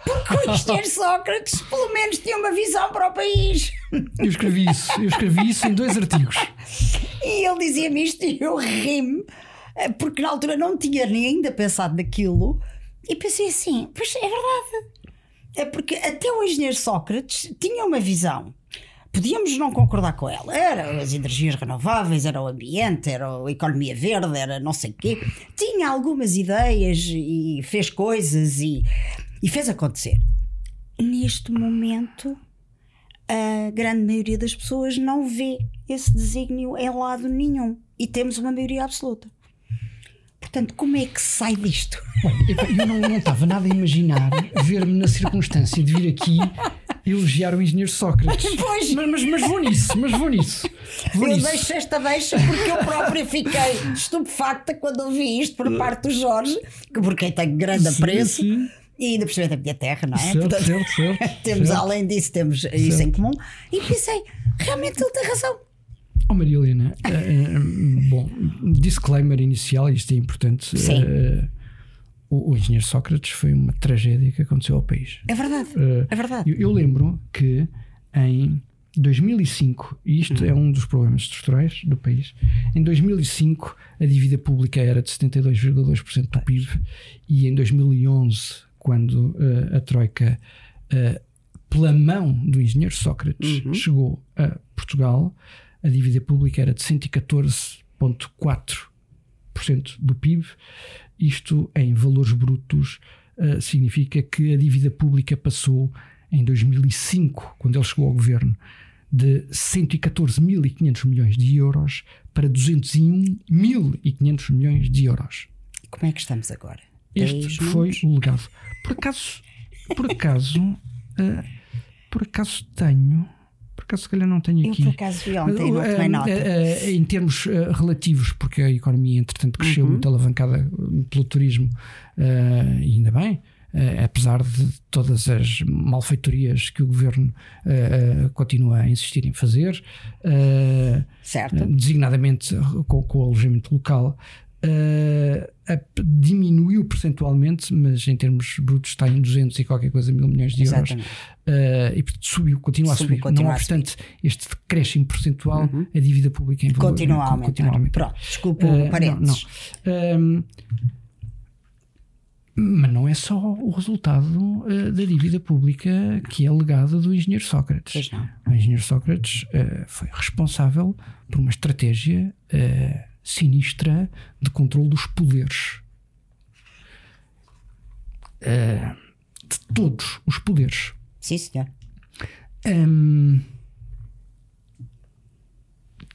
S1: Porque o engenheiro Sócrates, pelo menos, tinha uma visão para o país.
S2: Eu escrevi isso, eu escrevi isso em dois artigos.
S1: E ele dizia-me isto e eu ri-me, porque na altura não tinha nem ainda pensado naquilo. E pensei assim: pois é verdade. É porque até o engenheiro Sócrates tinha uma visão. Podíamos não concordar com ela. Era as energias renováveis, era o ambiente, era a economia verde, era não sei o quê. Tinha algumas ideias e fez coisas e e fez acontecer. Neste momento, a grande maioria das pessoas não vê esse desígnio em lado nenhum. E temos uma maioria absoluta. Portanto, como é que se sai disto?
S2: eu não, não estava nada a imaginar ver-me na circunstância de vir aqui elogiar o engenheiro Sócrates.
S1: Pois.
S2: Mas, mas, mas vou nisso, mas vou nisso. Vou
S1: eu
S2: nisso.
S1: deixo esta deixa porque eu própria fiquei estupefacta quando ouvi isto por parte do Jorge, que por quem tenho grande apreço. Sim, sim e ainda por cima da minha terra, não é?
S2: Certo, Portanto, certo, certo,
S1: temos, além disso, temos isso em comum. E pensei, realmente ele tem razão.
S2: Oh Maria Helena, uh, bom, disclaimer inicial, isto é importante.
S1: Sim. Uh,
S2: o, o, engenheiro Sócrates foi uma tragédia que aconteceu ao país.
S1: É verdade, uh, é verdade.
S2: Eu, eu, lembro que em 2005, e isto uhum. é um dos problemas estruturais do país, em 2005 a dívida pública era de 72,2% do PIB e em 2011 quando uh, a Troika, uh, pela mão do engenheiro Sócrates, uhum. chegou a Portugal, a dívida pública era de 114,4% do PIB. Isto, em valores brutos, uh, significa que a dívida pública passou em 2005, quando ele chegou ao governo, de 114.500 milhões de euros para 201.500 milhões de euros.
S1: Como é que estamos agora?
S2: Este foi o legado. Por acaso, por acaso, uh, por acaso tenho. Por acaso, se calhar não tenho aqui.
S1: Eu, por acaso, vi ontem, não tomei nota.
S2: Em termos relativos, porque a economia, entretanto, cresceu uhum. muito alavancada pelo turismo, e ainda bem. Uh, apesar de todas as malfeitorias que o governo uh, uh, continua a insistir em fazer, designadamente com, com, o alojamento local, diminuiu percentualmente, mas em termos brutos está em 200 e qualquer coisa mil milhões de euros. Uh, e portanto subiu, continua a subir. Continua não obstante este decréscimo percentual, uhum. a dívida pública em
S1: valor continua a aumentar. Continua a aumentar. Pronto, desculpa uh, parênteses.
S2: Não, não. Um, mas não é só o resultado uh, da dívida pública que é legado do engenheiro Sócrates. O engenheiro Sócrates foi responsável por uma estratégia sinistra de controle dos poderes. Uh, de todos os poderes.
S1: Sim, senhor.
S2: Um,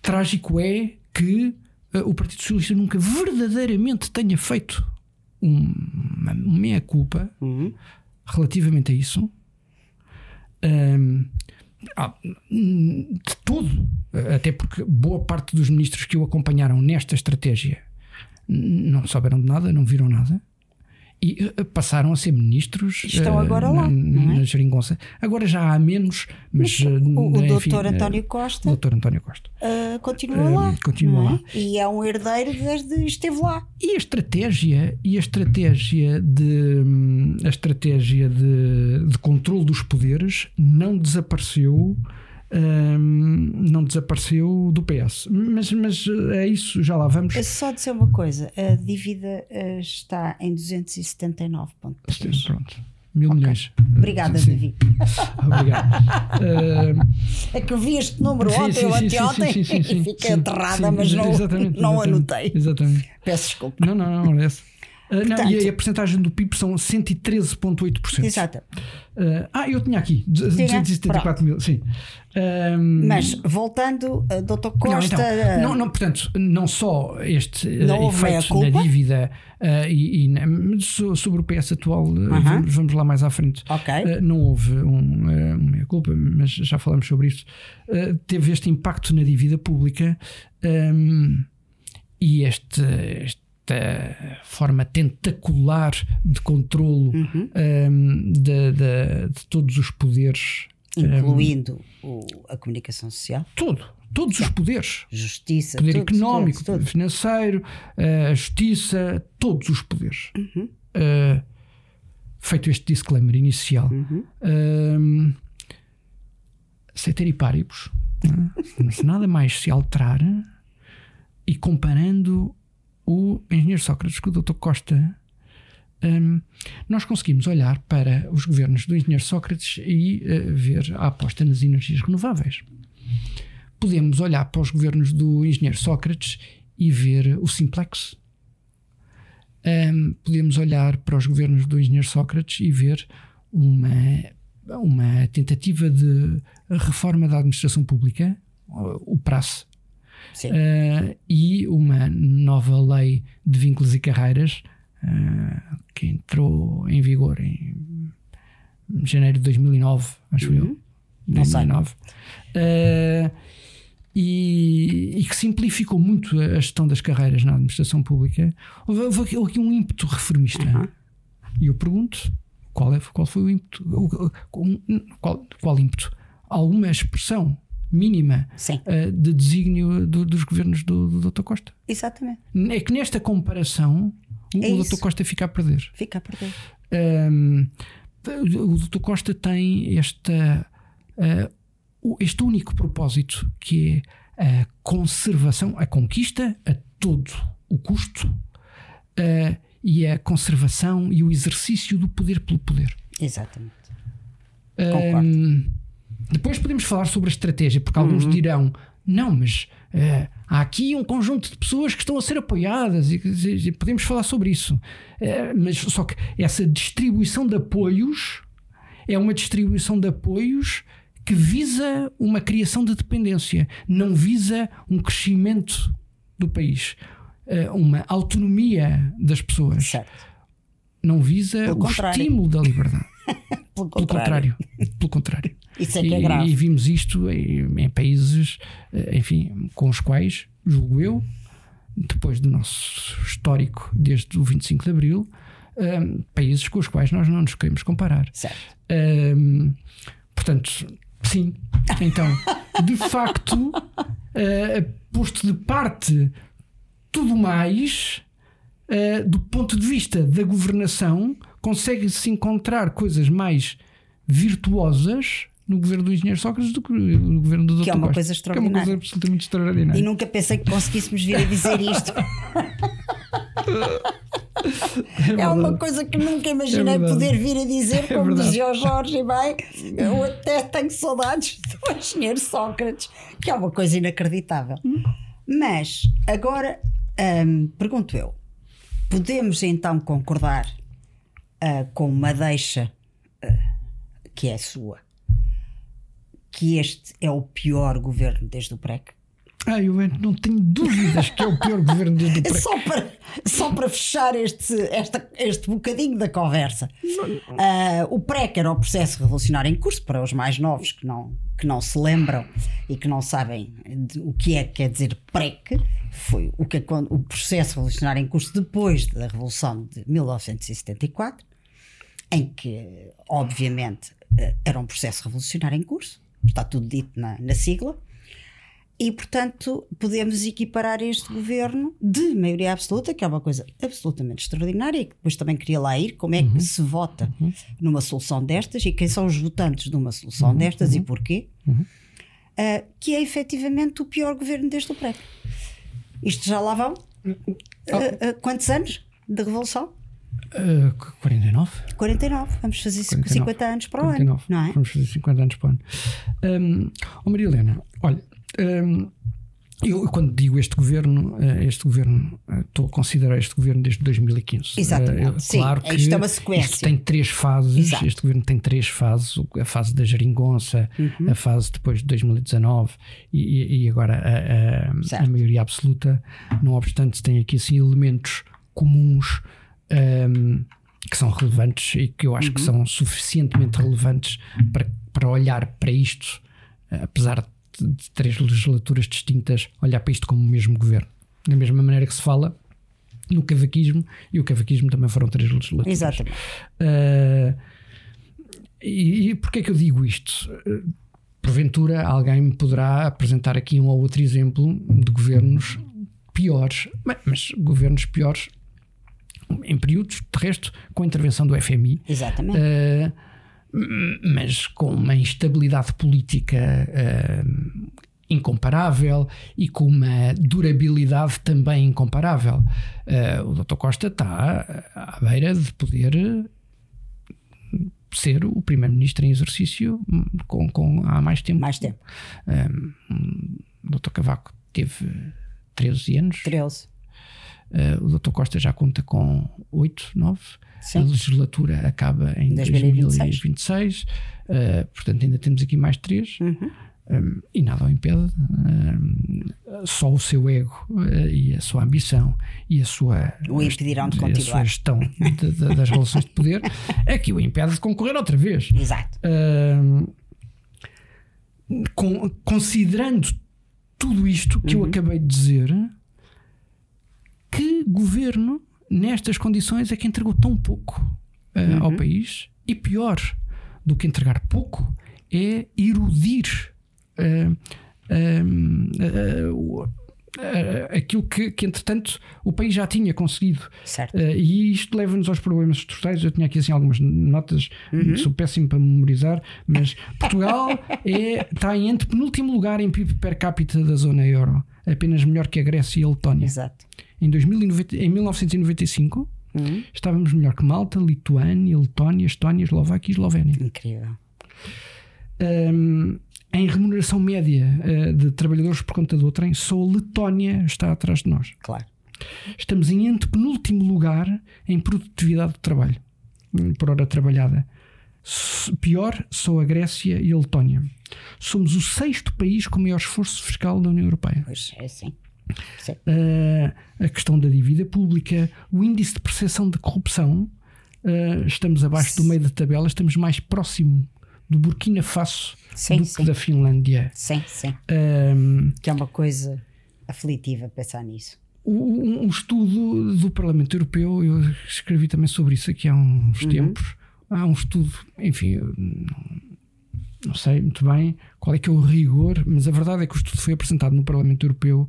S2: trágico é que uh, o Partido Socialista nunca verdadeiramente tenha feito uma, meia-culpa uhum. relativamente a isso. Um, ah, de todo, até porque boa parte dos ministros que o acompanharam nesta estratégia não souberam de nada, não viram nada e eh, passaram a ser ministros.
S1: Estão agora lá.
S2: Na, é? geringonça. Agora já há menos, mas. mas
S1: o, o enfim, doutor António Costa.
S2: O doutor António Costa.
S1: Uh, continua uh, lá.
S2: Continua lá.
S1: É? E é um herdeiro desde esteve lá.
S2: E a estratégia, e a estratégia de a estratégia de, de controle dos poderes não desapareceu um, não desapareceu do PS. Mas, mas é isso, já lá vamos.
S1: É só dizer uma coisa: a dívida uh, está em 279 pontos.
S2: Pronto. Mil okay. milhões.
S1: Obrigada, sim. Davi.
S2: Obrigado.
S1: uh, é que eu vi este número sim, ontem sim, ou anteontem e fiquei aterrada, mas não, exatamente, não exatamente, anotei.
S2: Exatamente.
S1: Peço desculpa.
S2: Não, não, não, parece. Uh, não, e a, porcentagem do PIB são 113,8%.
S1: Exato.
S2: Uh, ah, eu tinha aqui 274 mil, sim.
S1: Um, Mas voltando, uh, Dr. Costa.
S2: Não, então, não, não, portanto, não só este uh, efeito na dívida uh, e, e, sobre o PS atual, -huh. vamos, vamos, lá mais à frente.
S1: Okay.
S2: não houve um, uma culpa, mas já falamos sobre isso. teve este impacto na dívida pública um, e este, este esta forma tentacular de controlo
S1: uhum.
S2: um, de, de, de, todos os poderes.
S1: Incluindo um, o, a comunicação social?
S2: Tudo. Todos os poderes.
S1: Justiça.
S2: Poder
S1: todos,
S2: económico,
S1: todos,
S2: financeiro, a justiça, todos os poderes.
S1: Uhum.
S2: Uh, feito este disclaimer inicial.
S1: Uhum.
S2: Um, paribus, se nada mais se alterar e comparando o engenheiro Sócrates com o Dr. Costa, um, nós conseguimos olhar para os governos do engenheiro Sócrates e uh, ver a aposta nas energias renováveis. Podemos olhar para os governos do engenheiro Sócrates e ver o simplex. Um, podemos olhar para os governos do engenheiro Sócrates e ver uma, uma tentativa de reforma da administração pública, o prazo uh, e uma nova lei de vínculos e carreiras uh, que entrou em vigor em janeiro de 2009, acho uhum. eu. 2009. Uh, e, e, que simplificou muito a gestão das carreiras na administração pública. Houve, houve aqui um ímpeto reformista.
S1: Uhum.
S2: E eu pergunto: qual, é, qual foi o ímpeto? Qual, qual ímpeto? Alguma expressão mínima uh, de desígnio do, dos governos do, do Dr. Costa.
S1: Exatamente.
S2: É que nesta comparação o, é o Dr. Costa fica a perder.
S1: Fica a perder.
S2: Um, o Dr. Costa tem esta, uh, este único propósito que é a conservação, a conquista a todo o custo uh, e a conservação e o exercício do poder pelo poder.
S1: Exatamente. Concordo.
S2: Depois podemos falar sobre a estratégia, porque alguns uhum. dirão: não, mas uh, há aqui um conjunto de pessoas que estão a ser apoiadas e, e, e podemos falar sobre isso. Uh, mas só que essa distribuição de apoios é uma distribuição de apoios que visa uma criação de dependência, não visa um crescimento do país, uh, uma autonomia das pessoas.
S1: Certo.
S2: Não visa Pelo o contrário. estímulo da liberdade.
S1: Pelo contrário.
S2: Pelo contrário.
S1: Isso é que é grave.
S2: E, e vimos isto em, em, países, eh, enfim, com os quais, julgo eu, depois do nosso histórico desde o 25 de Abril, um, ehm, países com os quais nós não nos queremos comparar.
S1: Certo.
S2: Um, ehm, portanto, sim. Então, de facto, uh, posto de parte tudo mais, uh, do ponto de vista da governação, consegue-se encontrar coisas mais virtuosas no governo do engenheiro Sócrates do que no governo do Dr.
S1: Que é uma
S2: Costa,
S1: coisa extraordinária.
S2: Que é uma coisa absolutamente extraordinária.
S1: E nunca pensei que conseguíssemos vir a dizer isto. É, é, uma coisa que nunca imaginei é poder vir a dizer, é como dizia o Jorge, e bem, eu até tenho saudades do engenheiro Sócrates, que é uma coisa inacreditável. Mas agora hum, pergunto eu: podemos então concordar uh, com uma deixa uh, que é sua, que este é o pior governo desde o PREC?
S2: Ah, eu não tenho dúvidas que é o pior governo desde o PREC.
S1: Só para, só para fechar este, esta, este bocadinho da conversa. Uh, o PREC era o processo revolucionário em curso para os mais novos que não, que não se lembram e que não sabem o que é que quer dizer PREC, foi o, que, o processo revolucionário em curso depois da Revolução de 1974, em que, obviamente, eh, era um processo revolucionário em curso, está tudo dito na, na sigla, e, portanto, podemos equiparar este governo de maioria absoluta, que é uma coisa absolutamente extraordinária, e que depois também queria lá ir, como é que se vota numa solução destas e quem são os votantes de uma solução destas e porquê, ah, que é efetivamente o pior governo desde o PREC. Isto já lá vão? Ah, ah, quantos anos de revolução?
S2: Uh, 49?
S1: 49. Vamos fazer
S2: 49.
S1: 50 anos para o
S2: 49.
S1: ano, não é?
S2: Vamos fazer 50 anos para o ano. Um, oh Maria Helena, olha, um, eu quando digo este governo, eh, este governo, eh, estou a considerar este governo desde 2015.
S1: Exatamente.
S2: Eh, eu-
S1: Sim,
S2: claro que
S1: isto é uma sequência.
S2: Isto tem três fases.
S1: Exato.
S2: Este governo tem três fases: o- a fase da geringonça,
S1: Uhum.
S2: a fase depois de 2019 e, e- agora a, a- a maioria absoluta. Não obstante, tem aqui assim elementos comuns. Ehm, que são relevantes e que eu acho que
S1: Uhum.
S2: são suficientemente relevantes para, para olhar para isto, eh, apesar de, de três legislaturas distintas, olhar para isto como o mesmo governo. Da mesma maneira que se fala no cavaquismo, e o cavaquismo também foram três legislaturas.
S1: Exatamente.
S2: Eh, e, e porquê é que eu digo isto? Porventura alguém me poderá apresentar aqui um ou outro exemplo de governos piores, mas, mas governos piores em períodos, de resto, com a intervenção do FMI,
S1: Exatamente.
S2: m- mas com uma instabilidade política eh, incomparável e com uma durabilidade também incomparável. Eh, o Dr. Costa está à beira de poder ser o primeiro-ministro em exercício hum, com, com- há mais tempo.
S1: Mais tempo.
S2: O Dr. Cavaco teve 13 anos,
S1: 13.
S2: Eh, o Dr. Costa já conta com 8, 9.
S1: Sim.
S2: A legislatura acaba em
S1: 2026.
S2: 2026, eh, portanto ainda temos aqui mais 3.
S1: Uhum.
S2: e nada o impede, um, só o seu ego eh, e a sua ambição e a sua,
S1: O impedirão de
S2: e a
S1: continuar.
S2: sua gestão de- de- das relações de poder é que o impede de concorrer outra vez.
S1: Exato.
S2: Um, com- considerando tudo isto que eu acabei de dizer, que governo nestas condições é que entregou tão pouco uh, ao país? E pior do que entregar pouco é erudir uh, um, uh, o- uh, aquilo que, que, entretanto, o país já tinha conseguido.
S1: Certo.
S2: Uh, e isto leva-nos aos problemas estruturais. Eu tinha aqui assim algumas notas, sou péssimo para memorizar, mas Portugal é, está em antepenúltimo lugar em PIB per capita da zona euro, apenas melhor que a Grécia e a Letónia.
S1: Exato.
S2: Em, 2090, em 1995
S1: Uhum.
S2: estávamos melhor que Malta, Lituânia, Letónia, Estónia, Eslováquia e Eslovénia.
S1: Incrível.
S2: Um, em remuneração média uh, de trabalhadores por conta do trem, só a Letónia está atrás de nós.
S1: Claro.
S2: Estamos em antepenúltimo lugar em produtividade de trabalho hum, por hora trabalhada. Pior, só a Grécia e a Letónia. Somos o sexto país com maior esforço fiscal da União Europeia.
S1: Pois é assim. Sim.
S2: Uh, a questão da dívida pública, o índice de percepção de corrupção, uh, estamos abaixo do meio da tabela, estamos mais próximo do Burkina Faso
S1: Sim,
S2: do
S1: sim.
S2: que da Finlândia.
S1: Sim, sim.
S2: Um,
S1: Que é uma coisa aflitiva pensar nisso.
S2: Um, um estudo do Parlamento Europeu, eu escrevi também sobre isso aqui há uns tempos. Há um estudo, enfim, não sei muito bem qual é que é o rigor, mas a verdade é que o estudo foi apresentado no Parlamento Europeu.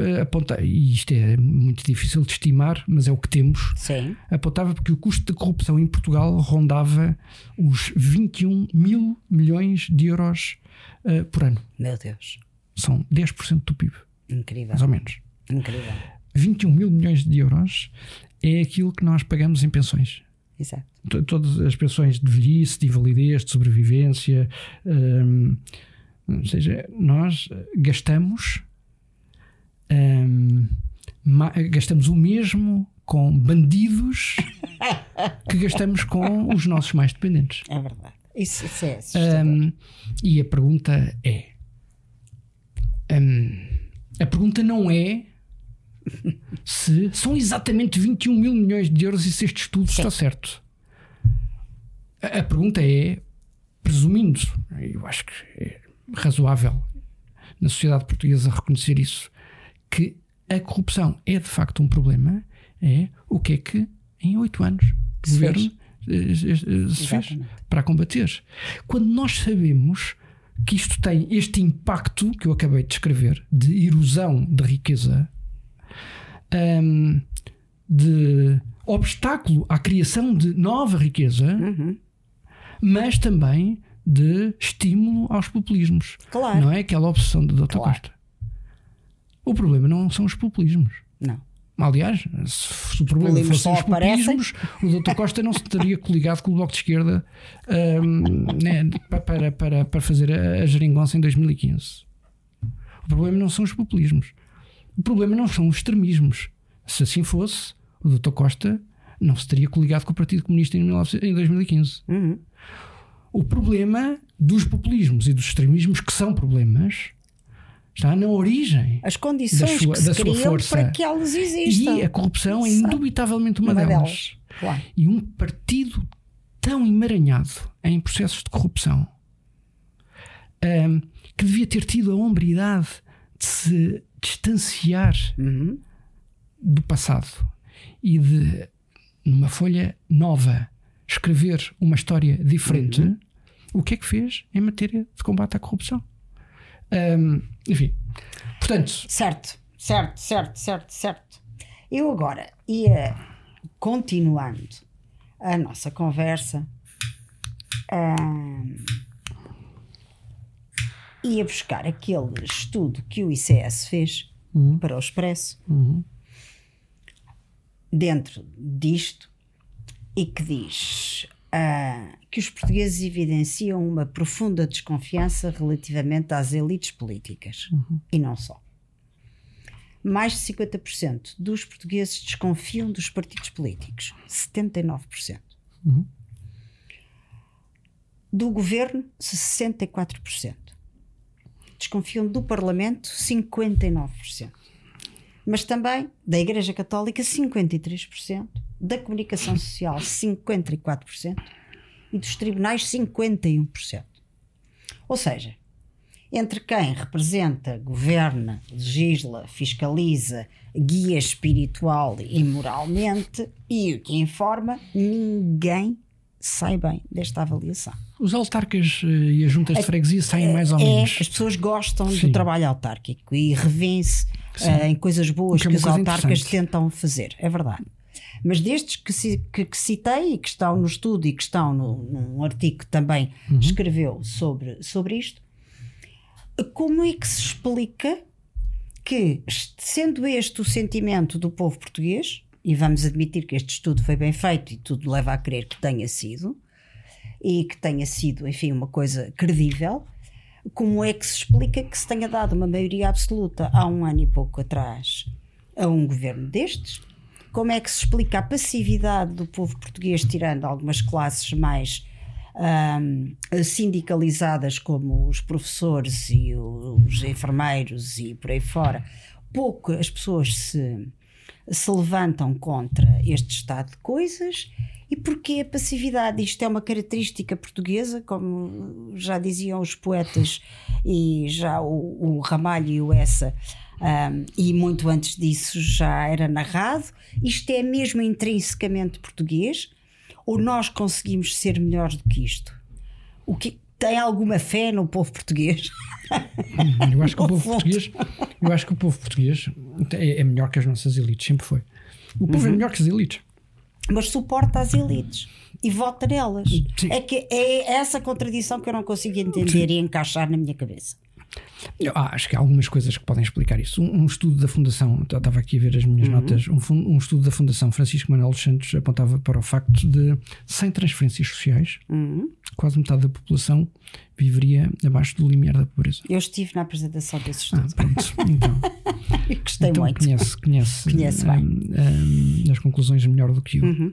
S2: eh, Aponta, e isto é muito difícil de estimar, mas é o que temos.
S1: Sim.
S2: Apontava porque o custo de corrupção em Portugal rondava os 21 mil milhões de euros eh, por ano.
S1: Meu Deus.
S2: São 10% do PIB,
S1: Incrível.
S2: mais ou menos.
S1: Incrível.
S2: 21 mil milhões de euros é aquilo que nós pagamos em pensões.
S1: Exato.
S2: Todas as pensões de velhice, de invalidez, de sobrevivência. hum, ou seja, nós gastamos. hum, gastamos o mesmo com bandidos que gastamos com os nossos mais dependentes.
S1: É verdade. Isso, isso é.
S2: Hum, e a pergunta é: a pergunta não é se são exatamente 21 mil milhões de euros e se este estudo está certo. A, a pergunta é: presumindo, eu acho que é razoável na sociedade portuguesa reconhecer isso, que a corrupção é de facto um problema, é o que é que em oito anos o governo eh, eh, se fez
S1: Exatamente.
S2: para combater. Quando nós sabemos que isto tem este impacto que eu acabei de descrever de erosão de riqueza, hum, de obstáculo à criação de nova riqueza,
S1: Uhum.
S2: mas também de estímulo aos populismos.
S1: Claro.
S2: Não é aquela obsessão do Dr.
S1: Claro.
S2: Costa. O problema não são os populismos.
S1: Não.
S2: Aliás, se, o problema
S1: populismos
S2: fossem os populismos, o Dr. Costa não se teria coligado com o Bloco de Esquerda hum, né, pa- para, para, para fazer a, a geringonça em 2015. O problema não são os populismos. O problema não são os extremismos. Se assim fosse, o Dr. Costa não se teria coligado com o Partido Comunista em, 19 em 2015.
S1: Uhum.
S2: O problema dos populismos e dos extremismos, que são problemas, está na origem.
S1: As condições
S2: Da sua-
S1: que se
S2: da sua força.
S1: para que elas existam.
S2: E a corrupção é indubitavelmente uma,
S1: Uma
S2: delas.
S1: delas. Claro.
S2: E um partido tão emaranhado em processos de corrupção hum, que devia ter tido a hombridade de se distanciar
S1: Uhum.
S2: do passado e de, numa folha nova, escrever uma história diferente,
S1: Uhum.
S2: o que é que fez em matéria de combate à corrupção? Hum, enfim, portanto,
S1: Certo, certo, certo, certo, certo. Eu agora ia continuando a nossa conversa. ahm, ia buscar aquele estudo que o ICS fez para o Expresso dentro disto e que diz ah, que os portugueses evidenciam uma profunda desconfiança relativamente às elites políticas e não só. Mais de 50% dos portugueses desconfiam dos partidos políticos, 79%. Do governo, 64%. Desconfiam do Parlamento, 59%. Mas também da Igreja Católica, 53%, da comunicação social, 54%, e dos tribunais, 51%. Ou seja, entre quem representa, governa, legisla, fiscaliza, guia espiritual e moralmente e o que informa, ninguém sai bem desta avaliação.
S2: os autarcas eh, e as juntas de freguesia saem mais ou
S1: É,
S2: menos.
S1: as pessoas gostam
S2: Sim.
S1: do trabalho autárquico e revêem-se eh, em coisas boas
S2: que é
S1: que, os autarcas tentam fazer, é verdade. Mas destes que, que- que citei e que estão no estudo e que estão no, num artigo que também
S2: Uhum.
S1: escreveu sobre, sobre isto, como é que se explica que, sendo este o sentimento do povo português, e vamos admitir que este estudo foi bem feito e tudo leva a crer que tenha sido, e que tenha sido, enfim, uma coisa credível, como é que se explica que se tenha dado uma maioria absoluta há um ano e pouco atrás a um governo destes? Como é que se explica a passividade do povo português, tirando algumas classes mais ahm, sindicalizadas, como os professores e os enfermeiros e por aí fora? Pouco as pessoas se, se levantam contra este estado de coisas e porquê a passividade? Isto é uma característica portuguesa, como já diziam os poetas e já o, o Ramalho e o Essa, um, e muito antes disso já era narrado. Isto é mesmo intrinsecamente português? Ou nós conseguimos ser melhores do que isto? O que tem alguma fé no povo português?
S2: Eu acho que o povo português, eu acho que o povo português é, é melhor que as nossas elites, sempre foi. O povo é
S1: Uhum.
S2: melhor que as elites.
S1: mas suporta as elites e vota nelas.
S2: Sim.
S1: É que é essa contradição que eu não consigo entender e encaixar na minha cabeça.
S2: Eu acho que há algumas coisas que podem explicar isso. Um, um estudo da Fundação, eu estava aqui a ver as minhas notas, um, um estudo da Fundação Francisco Manuel dos Santos apontava para o facto de, sem transferências sociais, quase metade da população viveria abaixo do limiar da pobreza.
S1: Eu estive na apresentação desse
S2: Ah,
S1: estudo
S2: pronto. Então,
S1: e gostei
S2: então
S1: muito.
S2: conhece, conhece,
S1: Conhece bem. Uhum.
S2: hum, as conclusões melhor do que eu.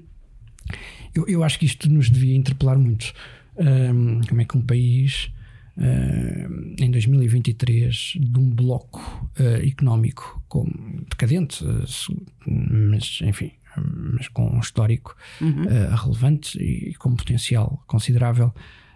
S2: eu. Eu acho que isto nos devia interpelar muito. Hum, como é que um país, hum, em 2023, de um bloco eh, económico como decadente, eh, mas enfim, mas com um histórico
S1: Uhum.
S2: eh, relevante e com potencial considerável,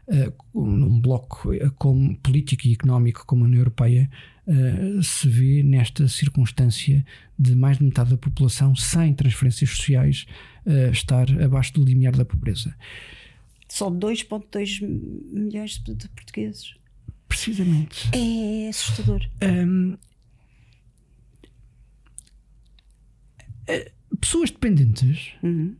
S2: uh, num bloco como político e económico como a União Europeia, uh, se vê nesta circunstância de mais de metade da população sem transferências sociais uh, estar abaixo do limiar da pobreza.
S1: Só 2,2 milhões de portugueses.
S2: Precisamente.
S1: É assustador.
S2: Um, pessoas dependentes
S1: uhum.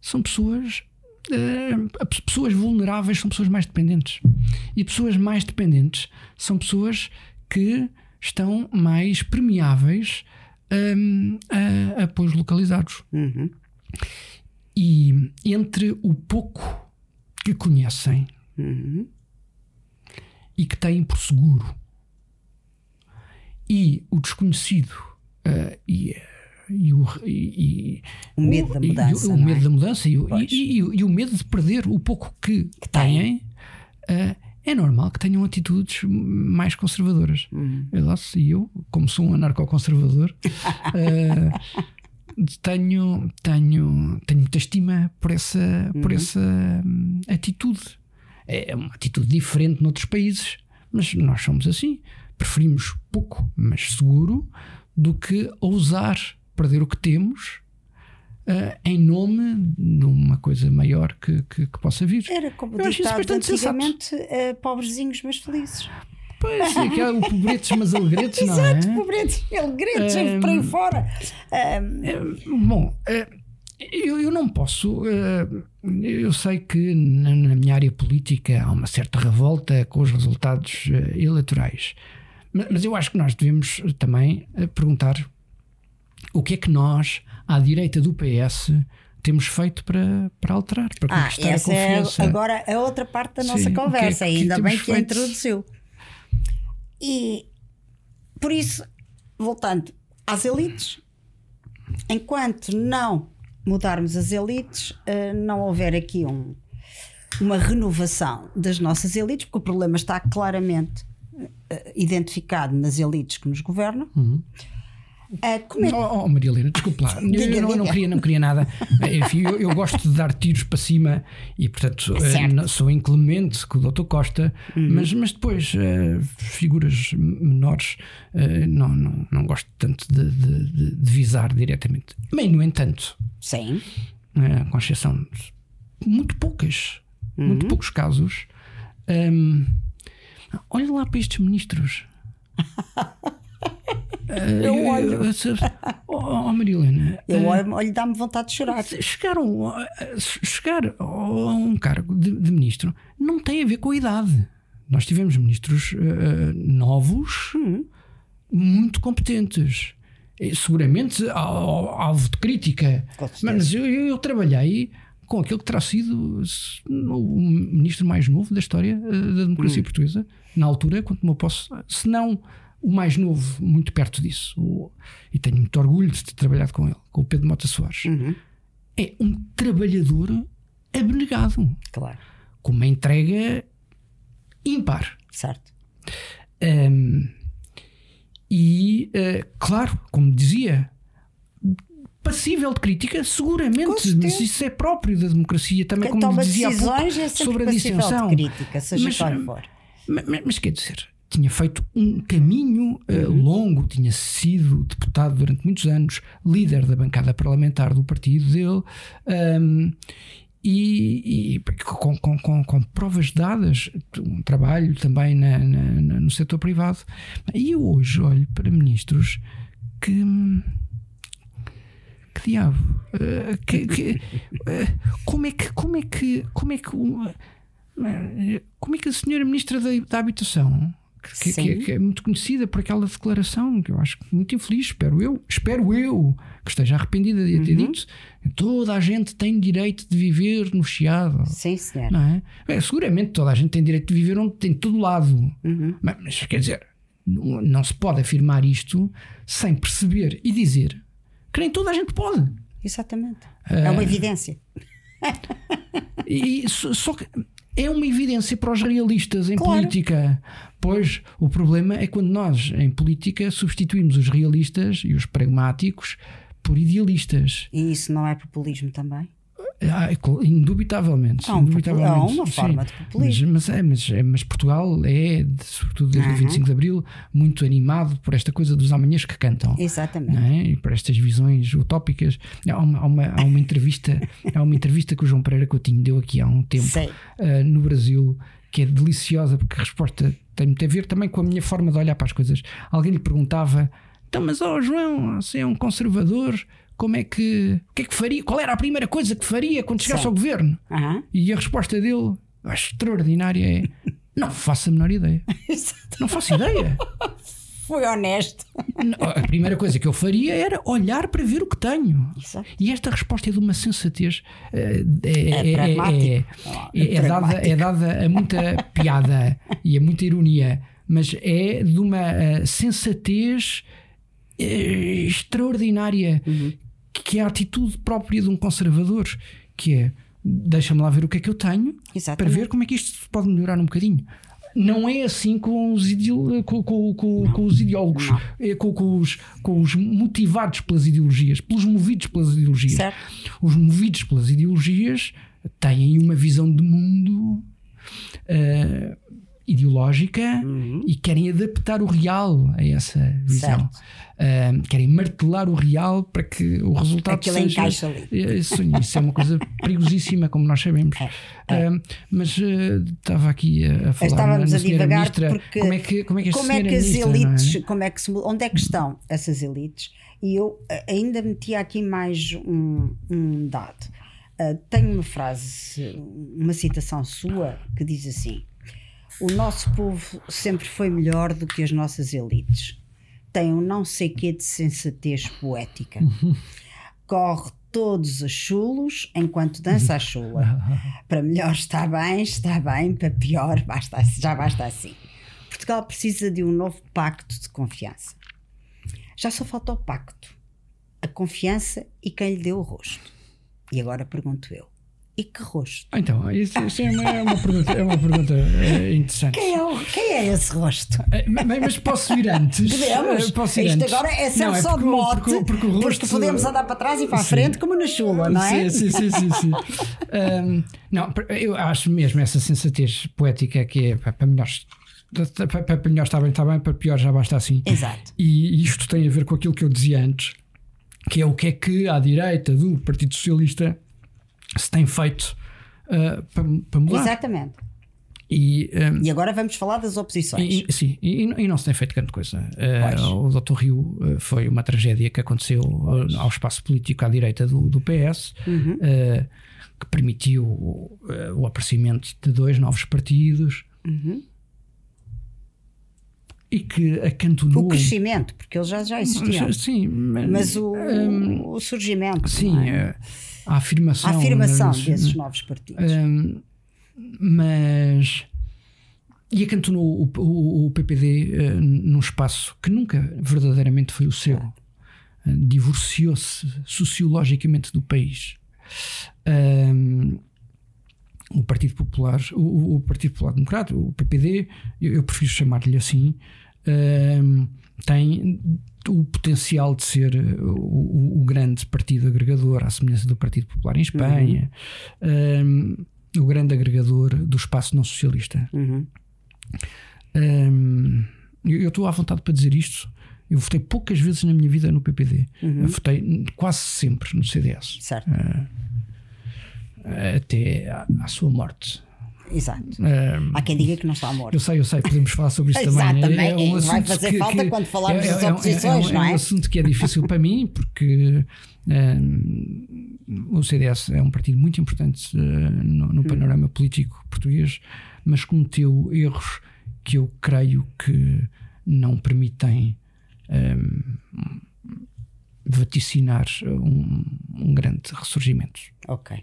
S2: são pessoas. Uh, pessoas vulneráveis são pessoas mais dependentes. E pessoas mais dependentes são pessoas que estão mais permeáveis um, a apoios localizados.
S1: Uhum.
S2: E entre o pouco que conhecem
S1: uhum.
S2: e que têm por seguro e o desconhecido uh, e e o, e,
S1: o medo da mudança.
S2: E, o, o medo é? da mudança e, o medo de perder o pouco que, que têm, uh, é normal que tenham atitudes mais conservadoras.
S1: Uhum.
S2: E eu, como sou um anarcoconservador, uh, tenho, tenho, tenho muita estima por essa, uhum. por essa um, atitude. É uma atitude diferente noutros países, mas nós somos assim. Preferimos pouco, mas seguro, do que ousar perder o que temos uh, em nome de uma coisa maior que, que, que possa vir.
S1: Era como Eu ditado antigamente, uh, pobrezinhos mas felizes.
S2: Pois, é o pobretes mas alegretes, não
S1: é? Exato, pobretes e alegretes, um, por aí fora.
S2: Um, bom, uh, eu, eu não posso. eu sei que na, minha área política há uma certa revolta com os resultados eleitorais. Mas, eu acho que nós devemos também perguntar o que é que nós, à direita do PS, temos feito para, para alterar, para
S1: ah, conquistar essa a é confiança. É agora a outra parte da nossa Sim, conversa, que é que ainda bem que feito? a introduziu. E por isso, voltando às elites, enquanto não mudarmos as elites, eh, não houver aqui um, uma renovação das nossas elites, porque o problema está claramente eh, identificado nas elites que nos governam.
S2: Uhum.
S1: Uh, é...
S2: oh, oh, Maria Helena, desculpe lá. diga, eu, não, eu, não, queria, não queria nada. Enfim, eu, eu, gosto de dar tiros para cima e, portanto, uh, sou inclemente com o Dr. Costa, uhum. mas, mas depois, uh, figuras menores, não, não, não gosto tanto de, de, de, visar diretamente. Mas, no entanto,
S1: Sim.
S2: com exceção de muito poucas,
S1: uhum.
S2: muito poucos casos, um, olha lá para estes ministros.
S1: Eu olho.
S2: Oh, Marilena.
S1: Eu olho, olho dá-me vontade de chorar.
S2: Chegaram, chegar a um cargo de, de, ministro não tem a ver com a idade. Nós tivemos ministros uh, novos,
S1: hum.
S2: muito competentes. Seguramente alvo de crítica. Mas eu, eu, eu trabalhei com aquele que terá sido o ministro mais novo da história da democracia hum. portuguesa, na altura, quanto me posso, se não o mais novo, muito perto disso, o, e tenho muito orgulho de ter trabalhado com ele, com o Pedro Mota Soares,
S1: uhum.
S2: é um trabalhador abnegado.
S1: Claro.
S2: Com uma entrega ímpar.
S1: Certo.
S2: Um, e, uh, claro, como dizia, passível de crítica, seguramente, mas isso é próprio da democracia, também Quem como dizia há pouco,
S1: é sobre a dissensão. De crítica, seja
S2: mas,
S1: qual for.
S2: Mas, mas, mas quer dizer, tinha feito um caminho uh, longo, tinha sido deputado durante muitos anos, líder da bancada parlamentar do partido dele, um, e, e com, com, com, com, provas dadas, um trabalho também na, na, no setor privado. E eu hoje olho para ministros que. Que diabo? Uh, que, que, uh, como é que. Como é que. Como é que. como é que a senhora ministra da, da Habitação que, que, que, é muito conhecida por aquela declaração, que eu acho muito infeliz, espero eu, espero eu que esteja arrependida de ter uhum. dito. Toda a gente tem direito de viver no Chiado.
S1: Sim, senhor.
S2: Não é? Bem, seguramente toda a gente tem direito de viver onde tem todo lado.
S1: Uhum.
S2: Mas, mas, quer dizer, não, não se pode afirmar isto sem perceber e dizer que nem toda a gente pode.
S1: Exatamente. Uh, é uma evidência.
S2: e, só, só que é uma evidência para os realistas em claro. política. Pois o problema é quando nós, em política, substituímos os realistas e os pragmáticos por idealistas.
S1: E isso não é populismo também?
S2: Ah, indubitavelmente.
S1: Há, um
S2: indubitavelmente
S1: há uma forma
S2: sim.
S1: de populismo.
S2: Mas, mas, é, mas, é, mas Portugal é, sobretudo desde o 25 de Abril, muito animado por esta coisa dos amanhãs que cantam.
S1: Exatamente.
S2: É? E por estas visões utópicas. Há uma, há uma, há uma entrevista, há uma entrevista que o João Pereira Coutinho deu aqui há um tempo uh, no Brasil que é deliciosa porque a resposta tem muito a ver também com a minha forma de olhar para as coisas. Alguém lhe perguntava: então, mas oh, João, você é um conservador, como é que. O que é que faria? Qual era a primeira coisa que faria quando chegasse ao governo?
S1: Uhum.
S2: E a resposta dele, acho extraordinária, é: não faço a menor ideia. não faço ideia.
S1: Foi honesto.
S2: A primeira coisa que eu faria era olhar para ver o que tenho.
S1: Exato.
S2: E esta resposta é de uma sensatez. É, é,
S1: é, é,
S2: é, é dada, é dada a muita piada e a muita ironia, mas é de uma sensatez extraordinária, uhum. que é a atitude própria de um conservador, que é deixa-me lá ver o que é que eu tenho
S1: Exatamente.
S2: para ver como é que isto pode melhorar um bocadinho. Não é assim com os, ideolo com, com, com, com, os ideólogos, é com, os, com os motivados pelas ideologias, pelos movidos pelas ideologias.
S1: Certo.
S2: Os movidos pelas ideologias têm uma visão de mundo. Uh, ideológica
S1: uhum.
S2: e querem adaptar o real a essa visão. Uh, querem martelar o real para que o resultado
S1: Aquilo
S2: seja.
S1: encaixa ali.
S2: Isso, isso é uma coisa perigosíssima, como nós sabemos.
S1: É, é.
S2: Uh, mas uh, estava aqui a, a falar.
S1: Estávamos a divagar
S2: ministra,
S1: porque
S2: como é que, como é que,
S1: como é que as
S2: ministra,
S1: elites,
S2: é?
S1: como é que se, onde é que estão essas elites? E eu ainda meti aqui mais um, um dado. tenho uma frase, uma citação sua que diz assim: o nosso povo sempre foi melhor do que as nossas elites. Tem um não sei quê de sensatez poética. Corre todos a chulos enquanto dança a chula. Para melhor está bem, está bem, para pior basta, já basta assim. Portugal precisa de um novo pacto de confiança. Já só falta o pacto, a confiança e quem lhe deu o rosto. E agora pergunto eu: e que rosto?
S2: Então, isso, isso é, uma, é, uma, pergunta, é uma pergunta é, interessante.
S1: Quem é, o, quem é esse rosto?
S2: Mas, mas posso ir antes?
S1: Podemos.
S2: Posso ir
S1: Isto
S2: antes.
S1: agora é sempre só de mote, porque, porque, o rosto, porque podemos andar para trás e para a frente como na chula, não é?
S2: Sim, sim, sim. sim, sim. um, não, eu acho mesmo essa sensatez poética que é para melhores para melhor está bem, está bem, para pior já basta assim.
S1: Exato.
S2: E isto tem a ver com aquilo que eu dizia antes, que é o que é que à direita do Partido Socialista se tem feito uh, para, para mudar.
S1: Exatamente.
S2: E, um,
S1: e, agora vamos falar das oposições.
S2: E, sim, e, e, não se tem feito grande coisa. Uh, o Dr. Rio uh, foi uma tragédia que aconteceu ao espaço político à direita do, do PS,
S1: uhum.
S2: que permitiu o aparecimento de dois novos partidos.
S1: Uhum.
S2: E que acantonou.
S1: O crescimento, porque eles já, já existiam.
S2: Sim, mas,
S1: mas o, um, o surgimento.
S2: Sim,
S1: é?
S2: A afirmação,
S1: a afirmação
S2: mas,
S1: desses novos partidos.
S2: Um, mas. E acantonou o, o, o PPD uh, num espaço que nunca verdadeiramente foi o seu. Uh, Divorciou-se sociologicamente do país. Um, o Partido Popular, o, o, Partido Popular Democrata, o PPD, eu, eu prefiro chamar-lhe assim, tem o potencial de ser o, o, grande partido agregador, à semelhança do Partido Popular em Espanha,
S1: uhum.
S2: um, o grande agregador do espaço não socialista.
S1: Uhum.
S2: Um, eu estou à vontade para dizer isto. Eu votei poucas vezes na minha vida no PPD.
S1: Uhum.
S2: Eu votei quase sempre no CDS.
S1: Certo.
S2: Uh, até à, à sua morte.
S1: Exato.
S2: Um,
S1: Há quem diga que não está morto.
S2: Eu sei, eu sei, podemos falar sobre isso também.
S1: também.
S2: É, um
S1: Vai fazer
S2: que,
S1: falta
S2: que,
S1: quando falarmos
S2: é,
S1: das
S2: é,
S1: oposições,
S2: é, é,
S1: não é?
S2: É um assunto que é difícil para mim, porque um, o CDS é um partido muito importante uh, no, no, panorama político português, mas cometeu erros que eu creio que não permitem. Um, vaticinar um, um, grande ressurgimento.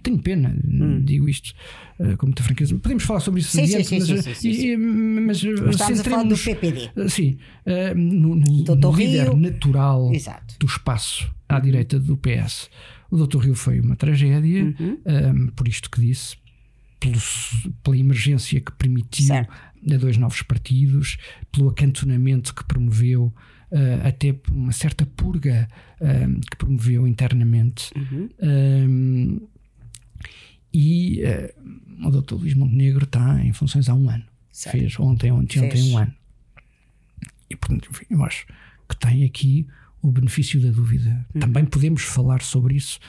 S2: Tenho pena,
S1: hum.
S2: digo isto uh, com muita franqueza. Podemos falar sobre isso
S1: sim,
S2: adiante,
S1: sim,
S2: mas,
S1: sim, sim, sim, sim.
S2: mas,
S1: mas estamos a falar do PPD.
S2: Sim, uh, no, no, no líder
S1: Rio.
S2: natural
S1: Exato.
S2: do espaço à direita do PS. O Dr. Rio foi uma tragédia,
S1: uhum.
S2: um, por isto que disse, pelo, pela emergência que permitiu
S1: certo.
S2: a dois novos partidos, pelo acantonamento que promoveu Uh, até uma certa purga uh, que promoveu internamente.
S1: Uhum.
S2: Um, e uh, o doutor Luís Montenegro está em funções há um ano. Fez ontem, ontem, Fez. ontem um ano. E portanto, enfim, eu acho que tem aqui o benefício da dúvida. Hum. Também podemos falar sobre isso.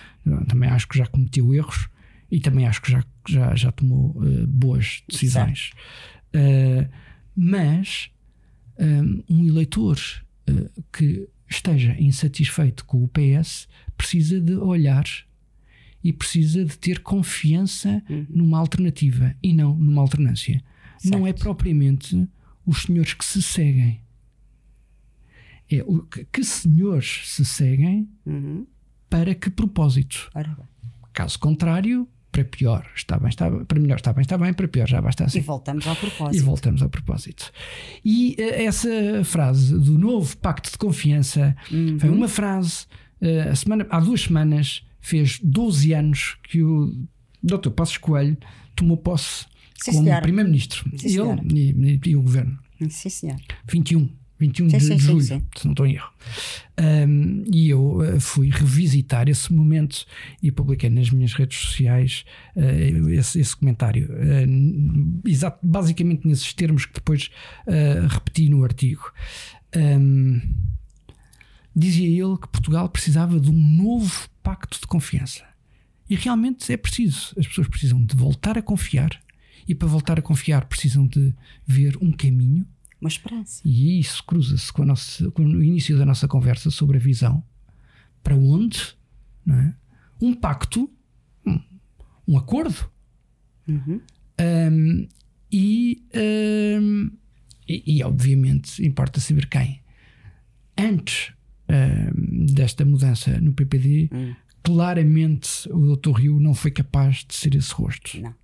S2: Também acho que já cometeu erros e também acho que já, já, já tomou uh, boas decisões. Uh, mas um, um eleitor que esteja insatisfeito com o PS precisa de olhar e precisa de ter confiança uhum. numa alternativa e não numa alternância. Certo. Não é propriamente os senhores que se seguem. É o que, que senhores se seguem
S1: uhum.
S2: para que propósito? Caso contrário, para pior está bem, está para melhor está bem, está bem, para pior já basta assim.
S1: E voltamos ao propósito.
S2: E voltamos ao propósito. E uh, essa frase do novo pacto de confiança uhum. foi uma frase, uh, a semana, há duas semanas, fez 12 anos que o Dr. Passos Coelho tomou posse Sim, como Primeiro-Ministro. Ele e, e, e, o Governo.
S1: Sim, senhor.
S2: 21 21 sim, de sim, julho, sim, se não estou em erro. Um, e eu uh, fui revisitar esse momento e publiquei nas minhas redes sociais uh, esse, esse, comentário. Uh, exato, basicamente nesses termos que depois repeti no artigo. Um, dizia ele que Portugal precisava de um novo pacto de confiança. E realmente é preciso. As pessoas precisam de voltar a confiar. E para voltar a confiar, precisam de ver um caminho
S1: uma esperança.
S2: E isso cruza-se com, com, o início da nossa conversa sobre a visão. Para onde? É? Um pacto, um, um acordo.
S1: Uhum.
S2: Um, e, um, e, e, obviamente, importa saber quem. Antes desta mudança no PPD, uhum. claramente o Dr. Rio não foi capaz de ser esse rosto.
S1: Não.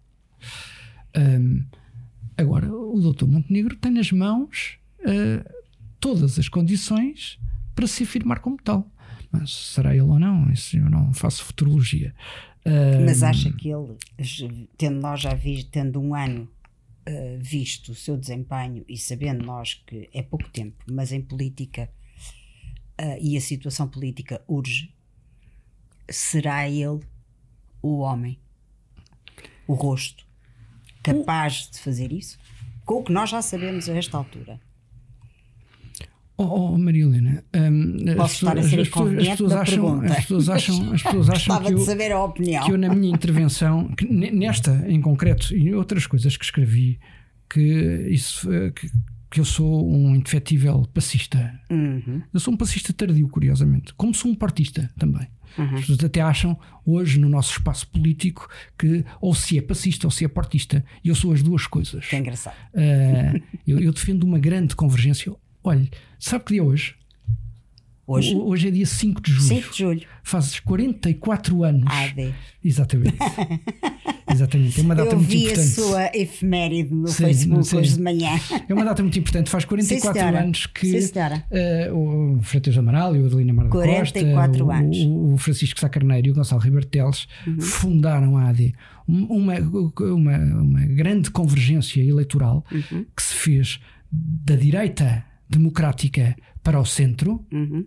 S2: Agora, o doutor Montenegro tem nas mãos uh, todas as condições para se afirmar como tal. Mas será ele ou não? Isso eu não faço futurologia.
S1: Uh, Mas acha que ele, tendo nós já visto, tendo um ano uh, visto o seu desempenho e sabendo nós que é pouco tempo, mas em política e a situação política urge, será ele o homem, o rosto capaz de fazer isso? Com o que nós já sabemos a esta altura.
S2: Oh, oh Maria Helena, um,
S1: Posso estar a ser as, as pessoas
S2: acham, as pessoas acham, as pessoas acham que, eu, que eu, na minha intervenção, nesta em concreto e outras coisas que escrevi, que, isso, que, que eu sou um indefetível passista.
S1: Uhum.
S2: Eu sou um passista tardio, curiosamente, como sou um partista também.
S1: Uhum. As
S2: pessoas até acham hoje no nosso espaço político que ou se é passista ou se é partista. E eu sou as duas coisas.
S1: Que é engraçado.
S2: Uh, eu, eu, defendo uma grande convergência. Olha, sabe que dia é hoje?
S1: Hoje?
S2: Hoje é dia 5 de julho.
S1: 5 de julho.
S2: Fazes 44 anos.
S1: AD.
S2: Exatamente. Exatamente. É uma data
S1: Eu
S2: muito
S1: vi
S2: importante.
S1: a sua efeméride no sim, Facebook sim. hoje de manhã.
S2: É uma data muito importante. Faz 44
S1: sim,
S2: anos que uh, o Freitas Amaral e o Adelina Mar da Costa,
S1: anos.
S2: O, o Francisco Sacarneiro e o Gonçalo Ribeiro Teles uhum. fundaram a AD. Uma, uma, uma grande convergência eleitoral
S1: uhum.
S2: que se fez da direita democrática para o centro.
S1: Uhum.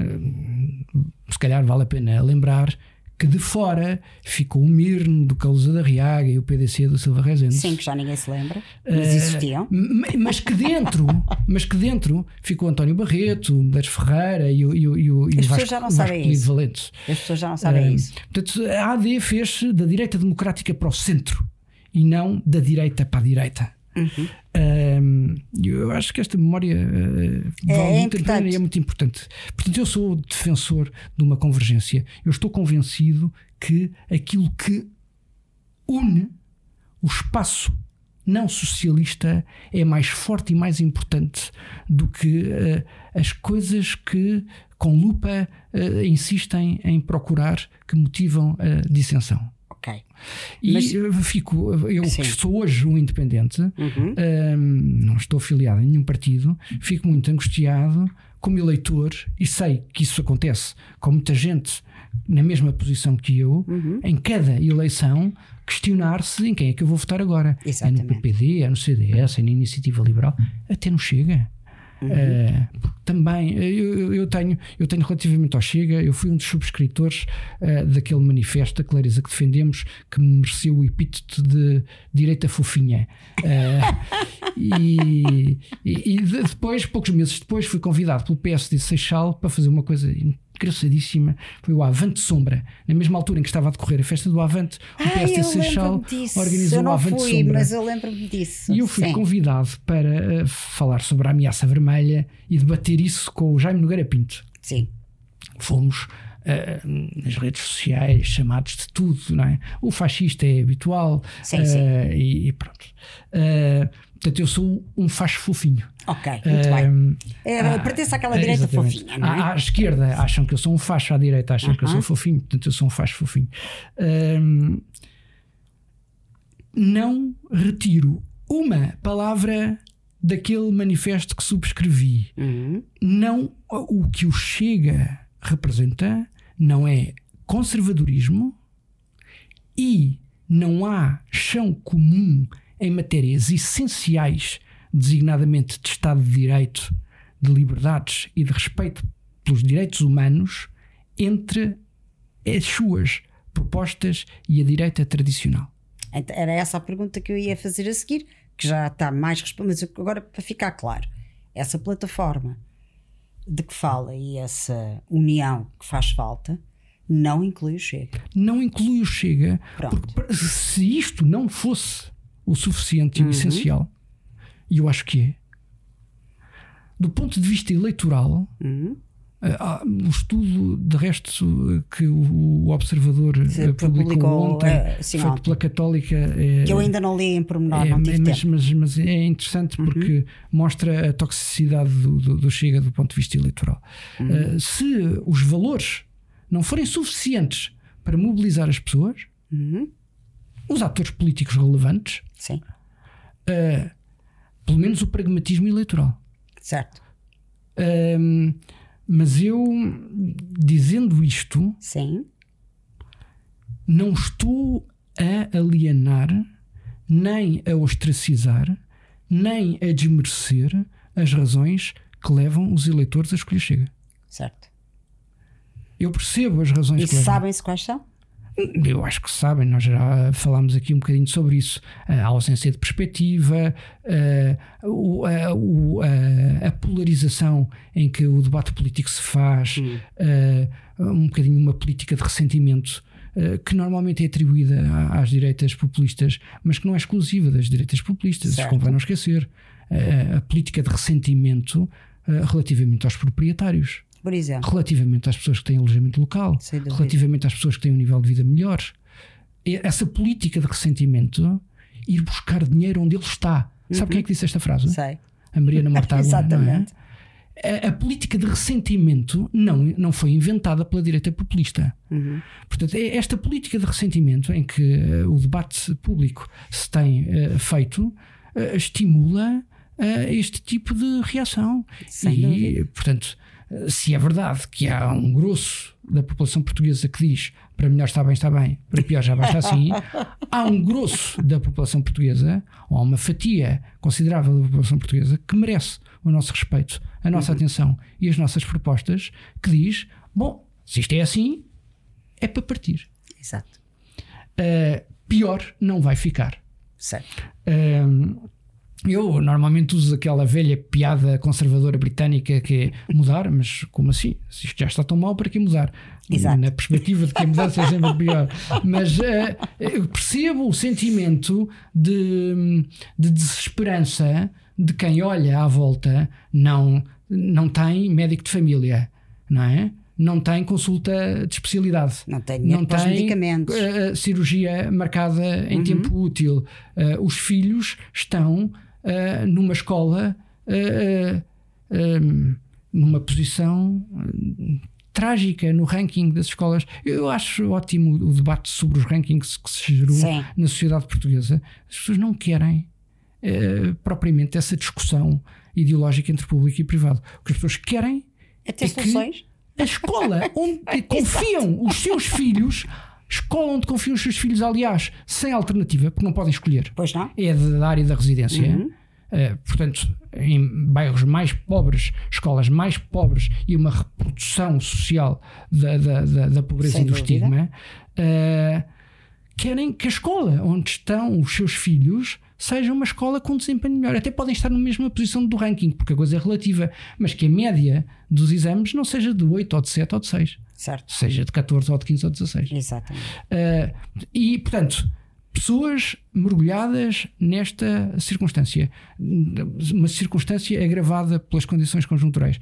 S2: Uh, se calhar vale a pena lembrar que de fora ficou o Mirne do Calusa da Riaga e o PDC do Silva Rezende.
S1: Sim, que já ninguém se lembra, mas uh, existiam.
S2: Mas que dentro, mas que dentro ficou António Barreto, Medeiros Ferreira e o, e o, e o, As
S1: Vasco, já não sabem isso.
S2: Valentes.
S1: As pessoas já não sabem uh, isso.
S2: Portanto, a AD fez da direita democrática para o centro e não da direita para a direita.
S1: Uhum.
S2: Um, eu acho que esta memória uh,
S1: é,
S2: muito
S1: importante.
S2: é muito importante. Portanto, eu sou defensor de uma convergência. Eu estou convencido que aquilo que une o espaço não socialista é mais forte e mais importante do que uh, as coisas que, com lupa, uh, insistem em procurar que motivam a dissensão.
S1: Ok.
S2: E Mas, fico, eu sim. que sou hoje um independente,
S1: uhum.
S2: não estou afiliado em nenhum partido, fico muito angustiado como eleitor e sei que isso acontece com muita gente na mesma posição que eu,
S1: uhum.
S2: em cada eleição, questionar-se em quem é que eu vou votar agora.
S1: Exatamente.
S2: É no PPD, é no CDS, é na Iniciativa Liberal, até não chega. Uh, também eu, eu, tenho, eu tenho relativamente ao Chega, eu fui um dos subscritores uh, daquele manifesto, a clareza que defendemos, que mereceu o epíteto de direita fofinha. Uh, e, e, e, depois, poucos meses depois, fui convidado pelo PSD Seixal para fazer uma coisa engraçadíssima foi o Avante Sombra. Na mesma altura em que estava a decorrer a festa do Avante, o
S1: ah,
S2: PSD Seixal organizou o Avante
S1: fui,
S2: Sombra.
S1: Mas eu lembro-me disso.
S2: E eu fui
S1: Sim.
S2: convidado para uh, falar sobre a ameaça vermelha e debater isso com o Jaime Nogueira Pinto.
S1: Sim.
S2: Fomos Uh, nas redes sociais, chamados de tudo, não é? O fascista é habitual
S1: sim, uh, sim.
S2: E, e, pronto. Uh, portanto, eu sou um facho fofinho.
S1: Ok, muito bem. É, pertence àquela direita exatamente. fofinha, não é?
S2: À, à, esquerda acham que eu sou um facho, à direita acham -huh. que eu sou fofinho, portanto, eu sou um facho fofinho. não retiro uma palavra daquele manifesto que subscrevi.
S1: Uhum.
S2: Não o que o Chega representa não é conservadorismo e não há chão comum em matérias essenciais, designadamente de Estado de Direito, de liberdades e de respeito pelos direitos humanos, entre as suas propostas e a direita tradicional.
S1: Era essa a pergunta que eu ia fazer a seguir, que já está mais respondida, mas agora para ficar claro, essa plataforma de que fala e essa união que faz falta não inclui o Chega.
S2: Não inclui o Chega,
S1: Pronto.
S2: porque se isto não fosse o suficiente e
S1: Uhum.
S2: o essencial, e eu acho que é, do ponto de vista eleitoral,
S1: Uhum.
S2: Uh, o estudo, de resto, que o Observador
S1: Se
S2: uh, publicou,
S1: publicou,
S2: ontem,
S1: uh, sim,
S2: feito pela Católica. É,
S1: Que eu ainda não li em pormenor,
S2: é,
S1: não tive
S2: mas, mas, mas é interessante porque mostra a toxicidade do, do, do Chega do ponto de vista eleitoral. Uh, se os valores não forem suficientes para mobilizar as pessoas,
S1: Uhum.
S2: Os atores políticos relevantes,
S1: Sim,
S2: uh, pelo menos o pragmatismo eleitoral.
S1: certo.
S2: Um, mas eu, dizendo isto,
S1: Sim,
S2: não estou a alienar, nem a ostracizar, nem a desmerecer as razões que levam os eleitores a escolher Chega.
S1: certo.
S2: Eu percebo as razões
S1: E
S2: que levam.
S1: sabem-se quais são?
S2: Eu acho que sabem, nós já falámos aqui um bocadinho sobre isso. A ausência de perspectiva, a, a- a- a polarização em que o debate político se faz, a- um bocadinho uma política de ressentimento eh, que normalmente é atribuída às direitas populistas, mas que não é exclusiva das direitas populistas,
S1: Certo.
S2: convém não esquecer. A, a política de ressentimento eh, relativamente aos proprietários
S1: Por exemplo.
S2: relativamente às pessoas que têm alojamento local, relativamente às pessoas que têm um nível de vida melhor. Essa política de ressentimento, ir buscar dinheiro onde ele está. Sabe quem é que disse esta frase?
S1: Sei.
S2: A Mariana Mortágua.
S1: Exatamente.
S2: Não é? A, a política de ressentimento não, não foi inventada pela direita populista.
S1: Uhum.
S2: Portanto, é esta política de ressentimento em que eh, o debate público se tem eh, feito eh, estimula este tipo de reação.
S1: Sem
S2: e,
S1: dúvida.
S2: portanto, se é verdade que há um grosso da população portuguesa que diz para melhor está bem, está bem, para pior já basta assim, há um grosso da população portuguesa, ou há uma fatia considerável da população portuguesa que merece o nosso respeito, a nossa atenção e as nossas propostas, que diz: bom, se isto é assim, é para partir.
S1: Exato.
S2: Uh, pior não vai ficar.
S1: Certo.
S2: Um, eu normalmente uso aquela velha piada conservadora britânica que é mudar, mas como assim? Se isto já está tão mal, para que mudar?
S1: Exato.
S2: Na perspectiva de que a mudança é sempre pior. Mas uh, eu percebo o sentimento de, de desesperança de quem olha à volta, não, não tem médico de família, não é? Não tem consulta de especialidade.
S1: Não tem para os medicamentos.
S2: uh, cirurgia marcada em tempo útil. Uh, os filhos estão uh, numa escola uh, um, numa posição trágica no ranking das escolas. Eu acho ótimo o debate sobre os rankings que se gerou
S1: Sim.
S2: na sociedade portuguesa. As pessoas não querem propriamente essa discussão ideológica entre público e privado. O que as pessoas querem
S1: É
S2: é que
S1: soluções?
S2: a escola onde confiam os seus filhos, escola onde confiam os seus filhos, aliás, sem alternativa, porque não podem escolher,
S1: Pois não?
S2: é da área da residência. uh, portanto, em bairros mais pobres, escolas mais pobres e uma reprodução social da, da, da, da pobreza Sem e do dúvida. estigma, uh, querem que a escola onde estão os seus filhos seja uma escola com desempenho melhor. Até podem estar na mesma posição do ranking, porque a coisa é relativa, mas que a média dos exames não seja de 8 ou de 7 ou de 6.
S1: Certo.
S2: Seja de 14 ou de 15 ou de 16.
S1: Exatamente. Uh,
S2: e, portanto, pessoas mergulhadas nesta circunstância, uma circunstância agravada pelas condições conjunturais.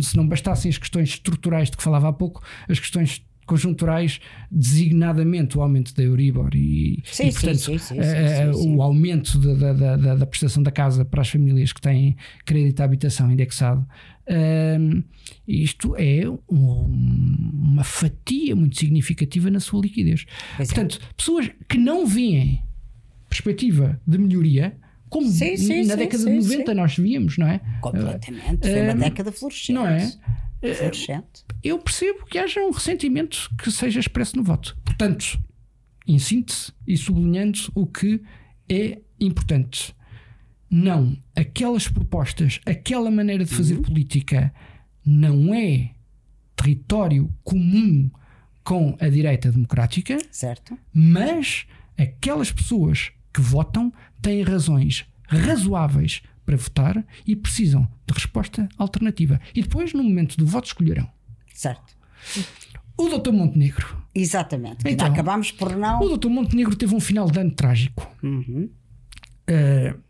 S2: Se não bastassem as questões estruturais de que falava há pouco, as questões conjunturais, designadamente o aumento da Euribor e,
S1: sim,
S2: e portanto
S1: sim, sim, uh,
S2: o aumento da, da, da, da, prestação da casa para as famílias que têm crédito à habitação indexado. Uh, isto é um, uma fatia muito significativa na sua liquidez. Pois é. portanto, é. pessoas que não veem perspectiva de melhoria como sim, sim, na sim, década de 90 nós víamos, não é?
S1: Completamente. Foi uma década florescente.
S2: Não é?
S1: Florescente.
S2: Eu percebo que haja um ressentimento que seja expresso no voto. Portanto, em síntese e sublinhando o que é importante. Não, aquelas propostas, aquela maneira de fazer uhum. política não é território comum com a direita democrática.
S1: Certo.
S2: Mas aquelas pessoas que votam têm razões razoáveis para votar e precisam de resposta alternativa. E depois, no momento do voto, escolherão.
S1: Certo.
S2: O Dr. Montenegro.
S1: Exatamente. Então, acabámos por não.
S2: O Dr. Montenegro teve um final de ano trágico.
S1: Uhum.
S2: Uh,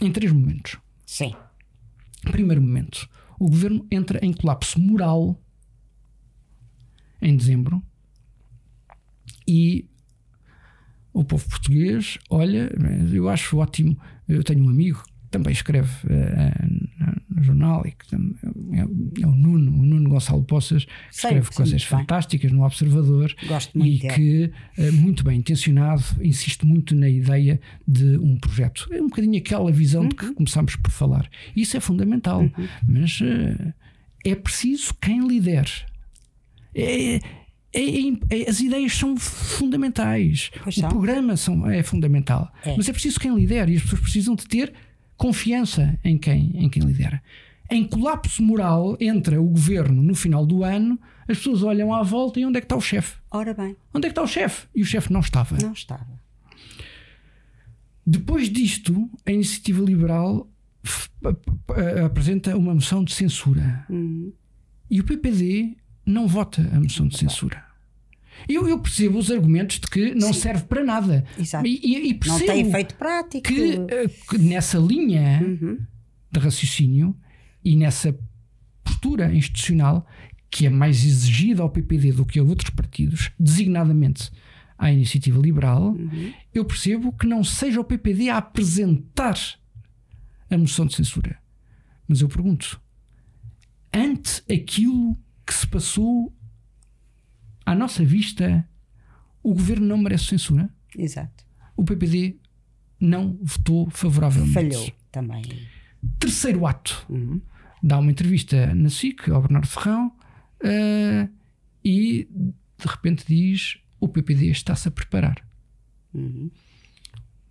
S2: em três momentos.
S1: Sim.
S2: Primeiro momento: o governo entra em colapso moral em dezembro e o povo português olha, eu acho ótimo. Eu tenho um amigo que também escreve uh, no jornal e que é, é, o Nuno, o Nuno Gonçalo Poças, que Sei, escreve sim, coisas fantásticas no Observador e que, uh, muito bem intencionado, insiste muito na ideia de um projeto. É um bocadinho aquela visão uhum. de que uhum. começámos por falar. Isso é fundamental, uhum. mas uh, é preciso quem lidere. É, é, é, as ideias são fundamentais. Pois o são. programa são, é fundamental. É. Mas é preciso quem lidere e as pessoas precisam de ter confiança em quem, em quem lidera. Em colapso moral entra o governo no final do ano, as pessoas olham à volta e onde é que está o chefe?
S1: Ora bem.
S2: Onde é que está o chefe? E o chefe não estava.
S1: Não estava.
S2: Depois disto, a iniciativa liberal apresenta uma moção de censura.
S1: Uhum.
S2: E o PPD não vota a moção de censura. Eu, eu percebo os argumentos de que não Sim. serve para nada.
S1: Exato.
S2: E, e
S1: não tem efeito prático.
S2: Que, eh, que nessa linha
S1: uhum.
S2: de raciocínio e nessa postura institucional que é mais exigida ao PPD do que a outros partidos, designadamente à Iniciativa Liberal,
S1: uhum.
S2: eu percebo que não seja o PPD a apresentar a moção de censura. Mas eu pergunto, ante aquilo que se passou à nossa vista, o governo não merece censura.
S1: Exato.
S2: O PPD não votou favoravelmente.
S1: Falhou também.
S2: Terceiro ato.
S1: Uhum.
S2: Dá uma entrevista na SIC ao Bernardo Ferrão uh, e de repente diz: o PPD está-se a preparar.
S1: Uhum.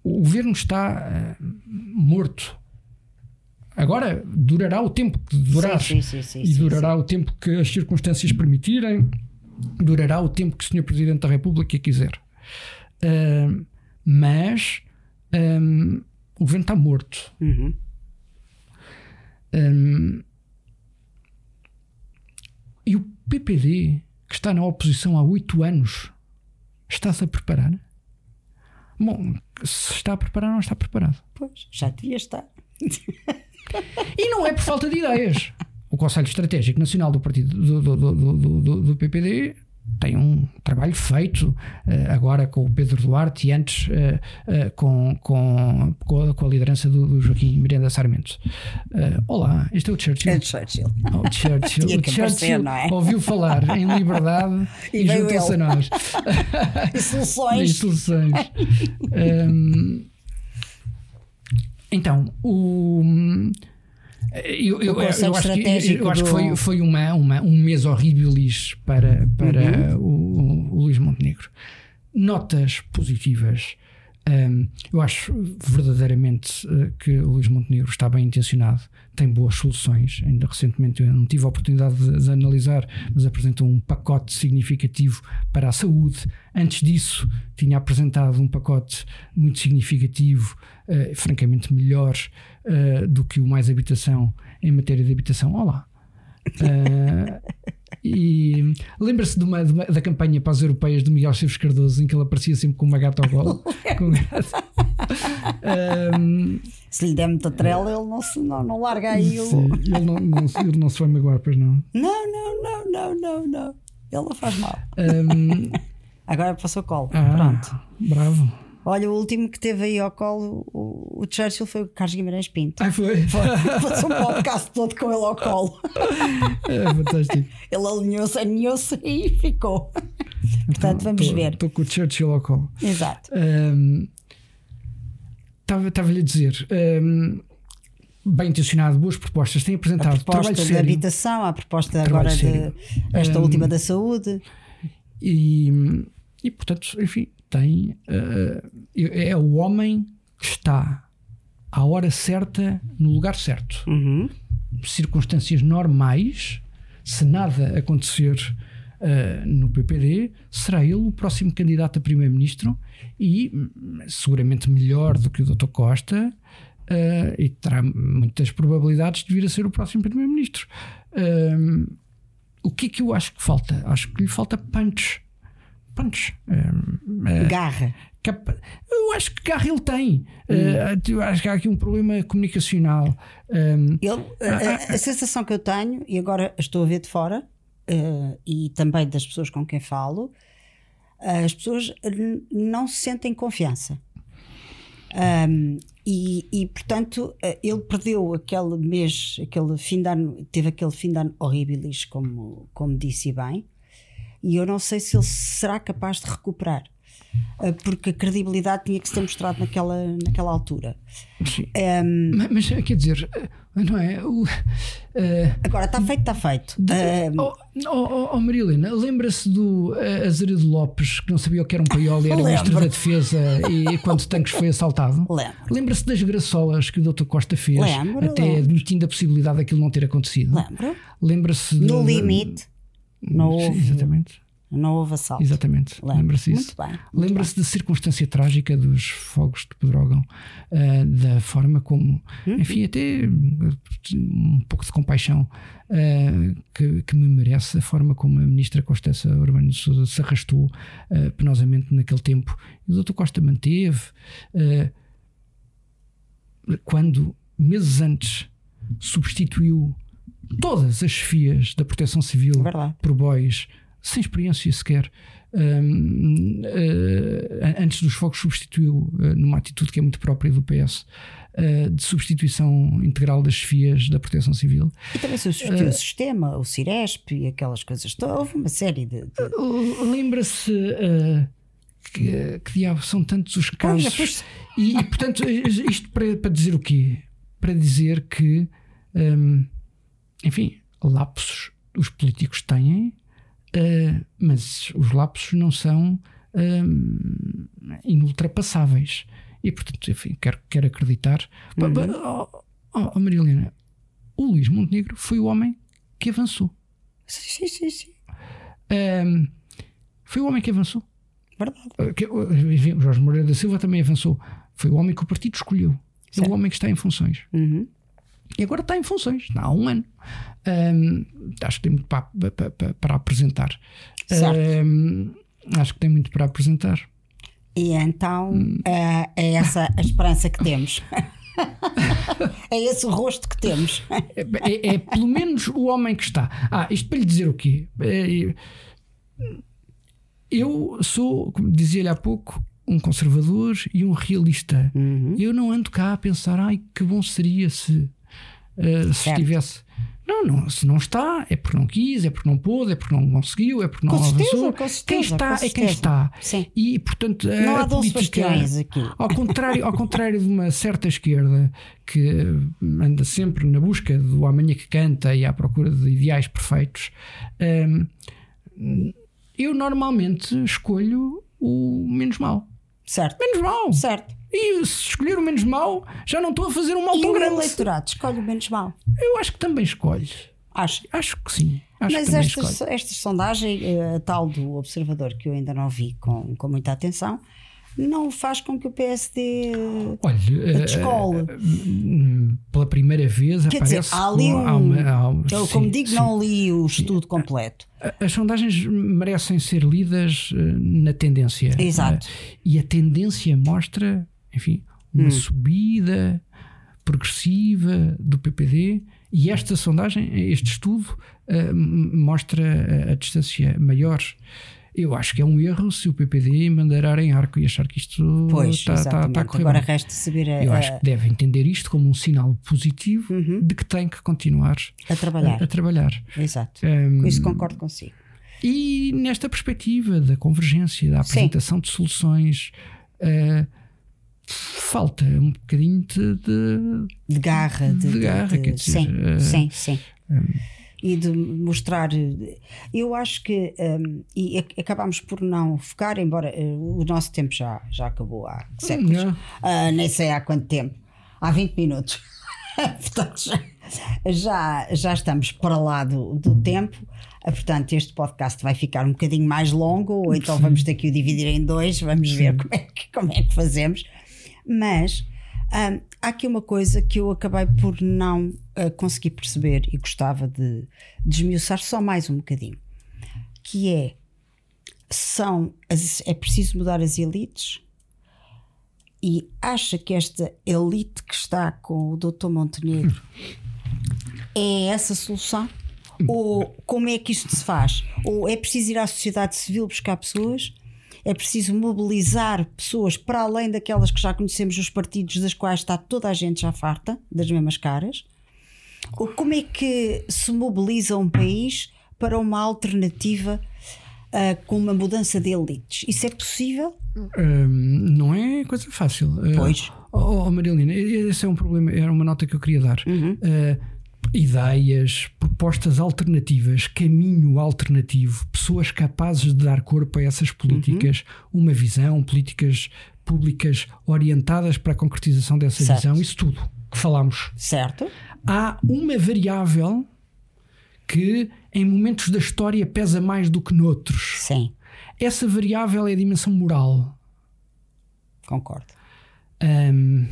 S2: O governo está uh, morto. Agora durará o tempo que durar
S1: sim, sim, sim,
S2: e durará o tempo que as circunstâncias permitirem durará o tempo que o Sr. Presidente da República quiser. Uh, mas um, o governo está morto.
S1: Uhum.
S2: Um, e o PPD, que está na oposição há oito anos, está-se a preparar? Bom, se está a preparar, não está preparado.
S1: Pois, já devia estar.
S2: e não é por falta de ideias o Conselho Estratégico Nacional do Partido do, do, do, do, PPD tem um trabalho feito uh, agora com o Pedro Duarte e antes uh, uh, com, com, com, a, liderança do, Joaquim Miranda Sarmento. olá, este é o Churchill.
S1: É o Churchill.
S2: Oh, Churchill. o Churchill é? ouviu falar em liberdade e, e juntou-se a nós.
S1: e soluções.
S2: e soluções. um, então, o eu, eu, eu, acho que, eu acho que foi, foi uma, uma, um mês horribilis para, para uhum. o, o, Luís Montenegro. Notas positivas. Um, eu acho verdadeiramente uh, que o Luís Montenegro está bem intencionado, tem boas soluções. Ainda recentemente eu não tive a oportunidade de, de, analisar, mas apresentou um pacote significativo para a saúde. Antes disso, tinha apresentado um pacote muito significativo, uh, francamente melhor uh, do que o Mais Habitação em matéria de habitação. Olá! E lembra-se da campanha para as europeias do Miguel Chaves Cardoso, em que ele aparecia sempre com uma gata ao colo. com
S1: um, se lhe der muita trela, ele não, se, não, não larga aí
S2: o. ele, não, não, ele não se vai magoar, pois não?
S1: Não, não, não, não, não, não. Ele não faz mal. Um, Agora passou colo. Ah, Pronto.
S2: Bravo.
S1: Olha, o último que teve aí ao colo, o, o Churchill, foi o Carlos Guimarães Pinto.
S2: Ah, foi?
S1: Foi. Passou um podcast todo com ele ao colo.
S2: É fantástico.
S1: Ele alinhou-se, alinhou-se e ficou. Portanto, então, vamos
S2: tô,
S1: ver.
S2: Estou com o Churchill ao colo.
S1: Exato.
S2: Estava-lhe a dizer. Um, bem intencionado, boas propostas, tem apresentado a
S1: proposta
S2: de
S1: habitação, a proposta agora sério. de esta um, última da saúde.
S2: E, e portanto, enfim, tem uh, é o homem que está à hora certa no lugar certo.
S1: Uhum.
S2: Circunstâncias normais, se nada acontecer uh, no PPD, será ele o próximo candidato a primeiro-ministro e seguramente melhor do que o Dr. Costa. Uh, e terá muitas probabilidades de vir a ser o próximo primeiro-ministro. o que é que eu acho que falta? Acho que lhe falta punch punch.
S1: Uh, garra.
S2: Eu acho que garra ele tem. Hum. Uh, acho que há aqui um problema comunicacional. Um,
S1: ele, a, a, sensação que eu tenho, e agora estou a ver de fora, e também das pessoas com quem falo, as pessoas não se sentem confiança. Um, e, e, portanto ele perdeu aquele mês, aquele fim de ano, teve aquele fim de ano horribilis, como, como disse bem, e eu não sei se ele será capaz de recuperar porque a credibilidade tinha que ser mostrado naquela, naquela altura.
S2: Um, mas, mas, quer dizer, não é? O, uh,
S1: agora está feito, está feito. De,
S2: um, oh, oh, oh, Marilena, lembra-se do uh, Azeredo Lopes que não sabia o que era um paiol e era ministro da Defesa e quando Tanques foi assaltado?
S1: Lembro.
S2: Lembra-se das graçolas que o Dr. Costa fez,
S1: lembro,
S2: até
S1: lembro.
S2: admitindo a possibilidade daquilo não ter acontecido?
S1: Lembro.
S2: Lembra-se
S1: no de, limite não houve,
S2: exatamente.
S1: Não houve assalto.
S2: Exatamente. Lembra-se isso. Lembra-se da circunstância trágica dos fogos de Pedrógão, uh, da forma como, uhum. enfim, até um pouco de compaixão uh, que, que, me merece a forma como a ministra Constança Urbano de Sousa se arrastou uh, penosamente naquele tempo. E o doutor Costa manteve. quando, meses antes, substituiu todas as chefias da proteção civil
S1: Verdade.
S2: por bois, sem experiência sequer. Um, uh, antes dos fogos, substituiu uh, numa atitude que é muito própria do PS. Uh, de substituição integral das chefias da proteção civil.
S1: E também se substituiu o sistema, o Ciresp e aquelas coisas. Houve uma série de. de...
S2: Lembra-se que, que diabo são tantos os casos. Pois, e, e, portanto, isto para, para dizer o quê? Para dizer que. Um, enfim, lapsos os políticos têm, uh, mas os lapsos não são uh, inultrapassáveis. E, portanto, enfim, quero, quero acreditar. Uhum. Oh, oh, oh, Marilena, o Luís Montenegro foi o homem que avançou.
S1: Sim, sim, sim.
S2: Um, foi o homem que avançou.
S1: Verdade.
S2: O Jorge Moreira da Silva também avançou. Foi o homem que o partido escolheu. Certo. É o homem que está em funções.
S1: Uhum.
S2: E agora está em funções, está há um ano. Um, acho que tem muito para, para, para apresentar. Um, acho que tem muito para apresentar.
S1: E então hum. é, é essa a esperança que temos. é esse o rosto que temos.
S2: É, é, é, pelo menos o homem que está. Ah, isto para lhe dizer o quê? É, eu sou, como dizia-lhe há pouco, um conservador e um realista.
S1: Uhum.
S2: Eu não ando cá a pensar, ai que bom seria se uh, se estivesse. Não, não, se não está, é porque não quis, é porque não pôde, é porque não conseguiu, é porque não
S1: com
S2: avançou.
S1: Certeza,
S2: quem está
S1: é
S2: quem está.
S1: Sim.
S2: E, portanto,
S1: não
S2: a,
S1: há
S2: política,
S1: aqui.
S2: Ao contrário, ao contrário de uma certa esquerda que anda sempre na busca do amanhã que canta e à procura de ideais perfeitos, um, eu normalmente escolho o menos mal.
S1: Certo.
S2: Menos mal.
S1: Certo.
S2: E se escolher o menos mau, já não estou a fazer um mal
S1: E
S2: tão
S1: o
S2: grande.
S1: eleitorado escolhe o menos mal.
S2: Eu acho que também escolhe.
S1: Acho.
S2: Acho que sim. Acho
S1: Mas
S2: que
S1: esta, esta sondagem, a tal do Observador, que eu ainda não vi com, com muita atenção, não faz com que o PSD. eh,
S2: Olha, eh,
S1: descole.
S2: hum, pela primeira vez
S1: Quer dizer,
S2: aparece
S1: há ali um.
S2: há uma- há um-
S1: eu,
S2: sim,
S1: como digo,
S2: sim.
S1: não li o estudo completo.
S2: As sondagens merecem ser lidas eh, na tendência.
S1: Exato.
S2: Eh, E a tendência mostra, enfim, uma
S1: Hum.
S2: subida progressiva do PPD. E esta sondagem, este estudo, eh, mostra a distância maior. Eu acho que é um erro se o PPD mandar em arco e achar que isto
S1: Pois,
S2: está, está, está a correr
S1: Agora resta saber a,
S2: Eu acho que deve entender isto como um sinal positivo
S1: Uhum.
S2: de que tem que continuar
S1: a trabalhar.
S2: a, a trabalhar.
S1: Exato.
S2: Um,
S1: Com isso concordo consigo.
S2: e nesta perspectiva da convergência, da
S1: Sim.
S2: apresentação de soluções, eh, falta um bocadinho de. de-
S1: De garra. De,
S2: De garra, quer dizer,
S1: sim,
S2: eh,
S1: sim, sim. E de mostrar. Eu acho que. hum, e ac- acabámos por não focar, embora eh, o nosso tempo já, já acabou há séculos. Ah, nem sei há quanto tempo. Há 20 minutos. Portanto, já, já, já estamos para lá do, do tempo. Ah, Portanto, este podcast vai ficar um bocadinho mais longo, ou então vamos ter que o dividir em dois, vamos ver como é, que, como é que fazemos. Mas ah, há aqui uma coisa que eu acabei por não ah, conseguir perceber e gostava de desmiuçar só mais um bocadinho, que é são as- é preciso mudar as elites e acha que esta elite que está com o Dr. Montenegro é essa solução? Ou como é que isto se faz? Ou é preciso ir à sociedade civil buscar pessoas? É preciso mobilizar pessoas para além daquelas que já conhecemos os partidos, das quais está toda a gente já farta, das mesmas caras? Ou como é que se mobiliza um país para uma alternativa ah, com uma mudança de elites? Isso é possível?
S2: Hum, não é coisa fácil. Eh,
S1: Pois.
S2: Oh, oh, Marilina, esse é um problema, era uma nota que eu queria dar.
S1: Uhum.
S2: Eh, ideias, propostas alternativas, caminho alternativo, pessoas capazes de dar corpo a essas políticas,
S1: Uhum.
S2: uma visão, políticas públicas orientadas para a concretização dessa
S1: Certo.
S2: visão, isso tudo que falámos.
S1: Certo?
S2: Há uma variável que em momentos da história pesa mais do que noutros.
S1: Sim,
S2: Essa variável é a dimensão moral.
S1: concordo.
S2: Ahm,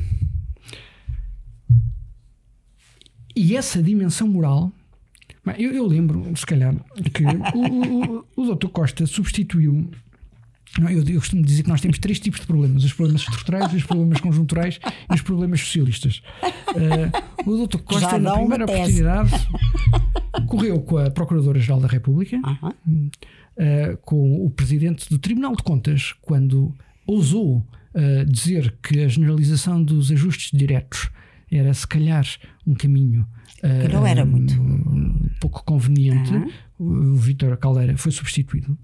S2: e essa dimensão moral. Eu, eu lembro, se calhar, que o, o, o Dr. Costa substituiu. não, Eu, eu costumo dizer que nós temos três tipos de problemas: os problemas estruturais, os problemas conjunturais e os problemas socialistas. Ah, o Dr. Costa, na primeira oportunidade, correu com a Procuradora-Geral da República
S1: Aham.
S2: uh, com o presidente do Tribunal de Contas quando ousou uh, dizer que a generalização dos ajustes diretos era se calhar um caminho
S1: Que não era muito.
S2: pouco conveniente.
S1: Aham.
S2: O, Vítor Caldeira foi substituído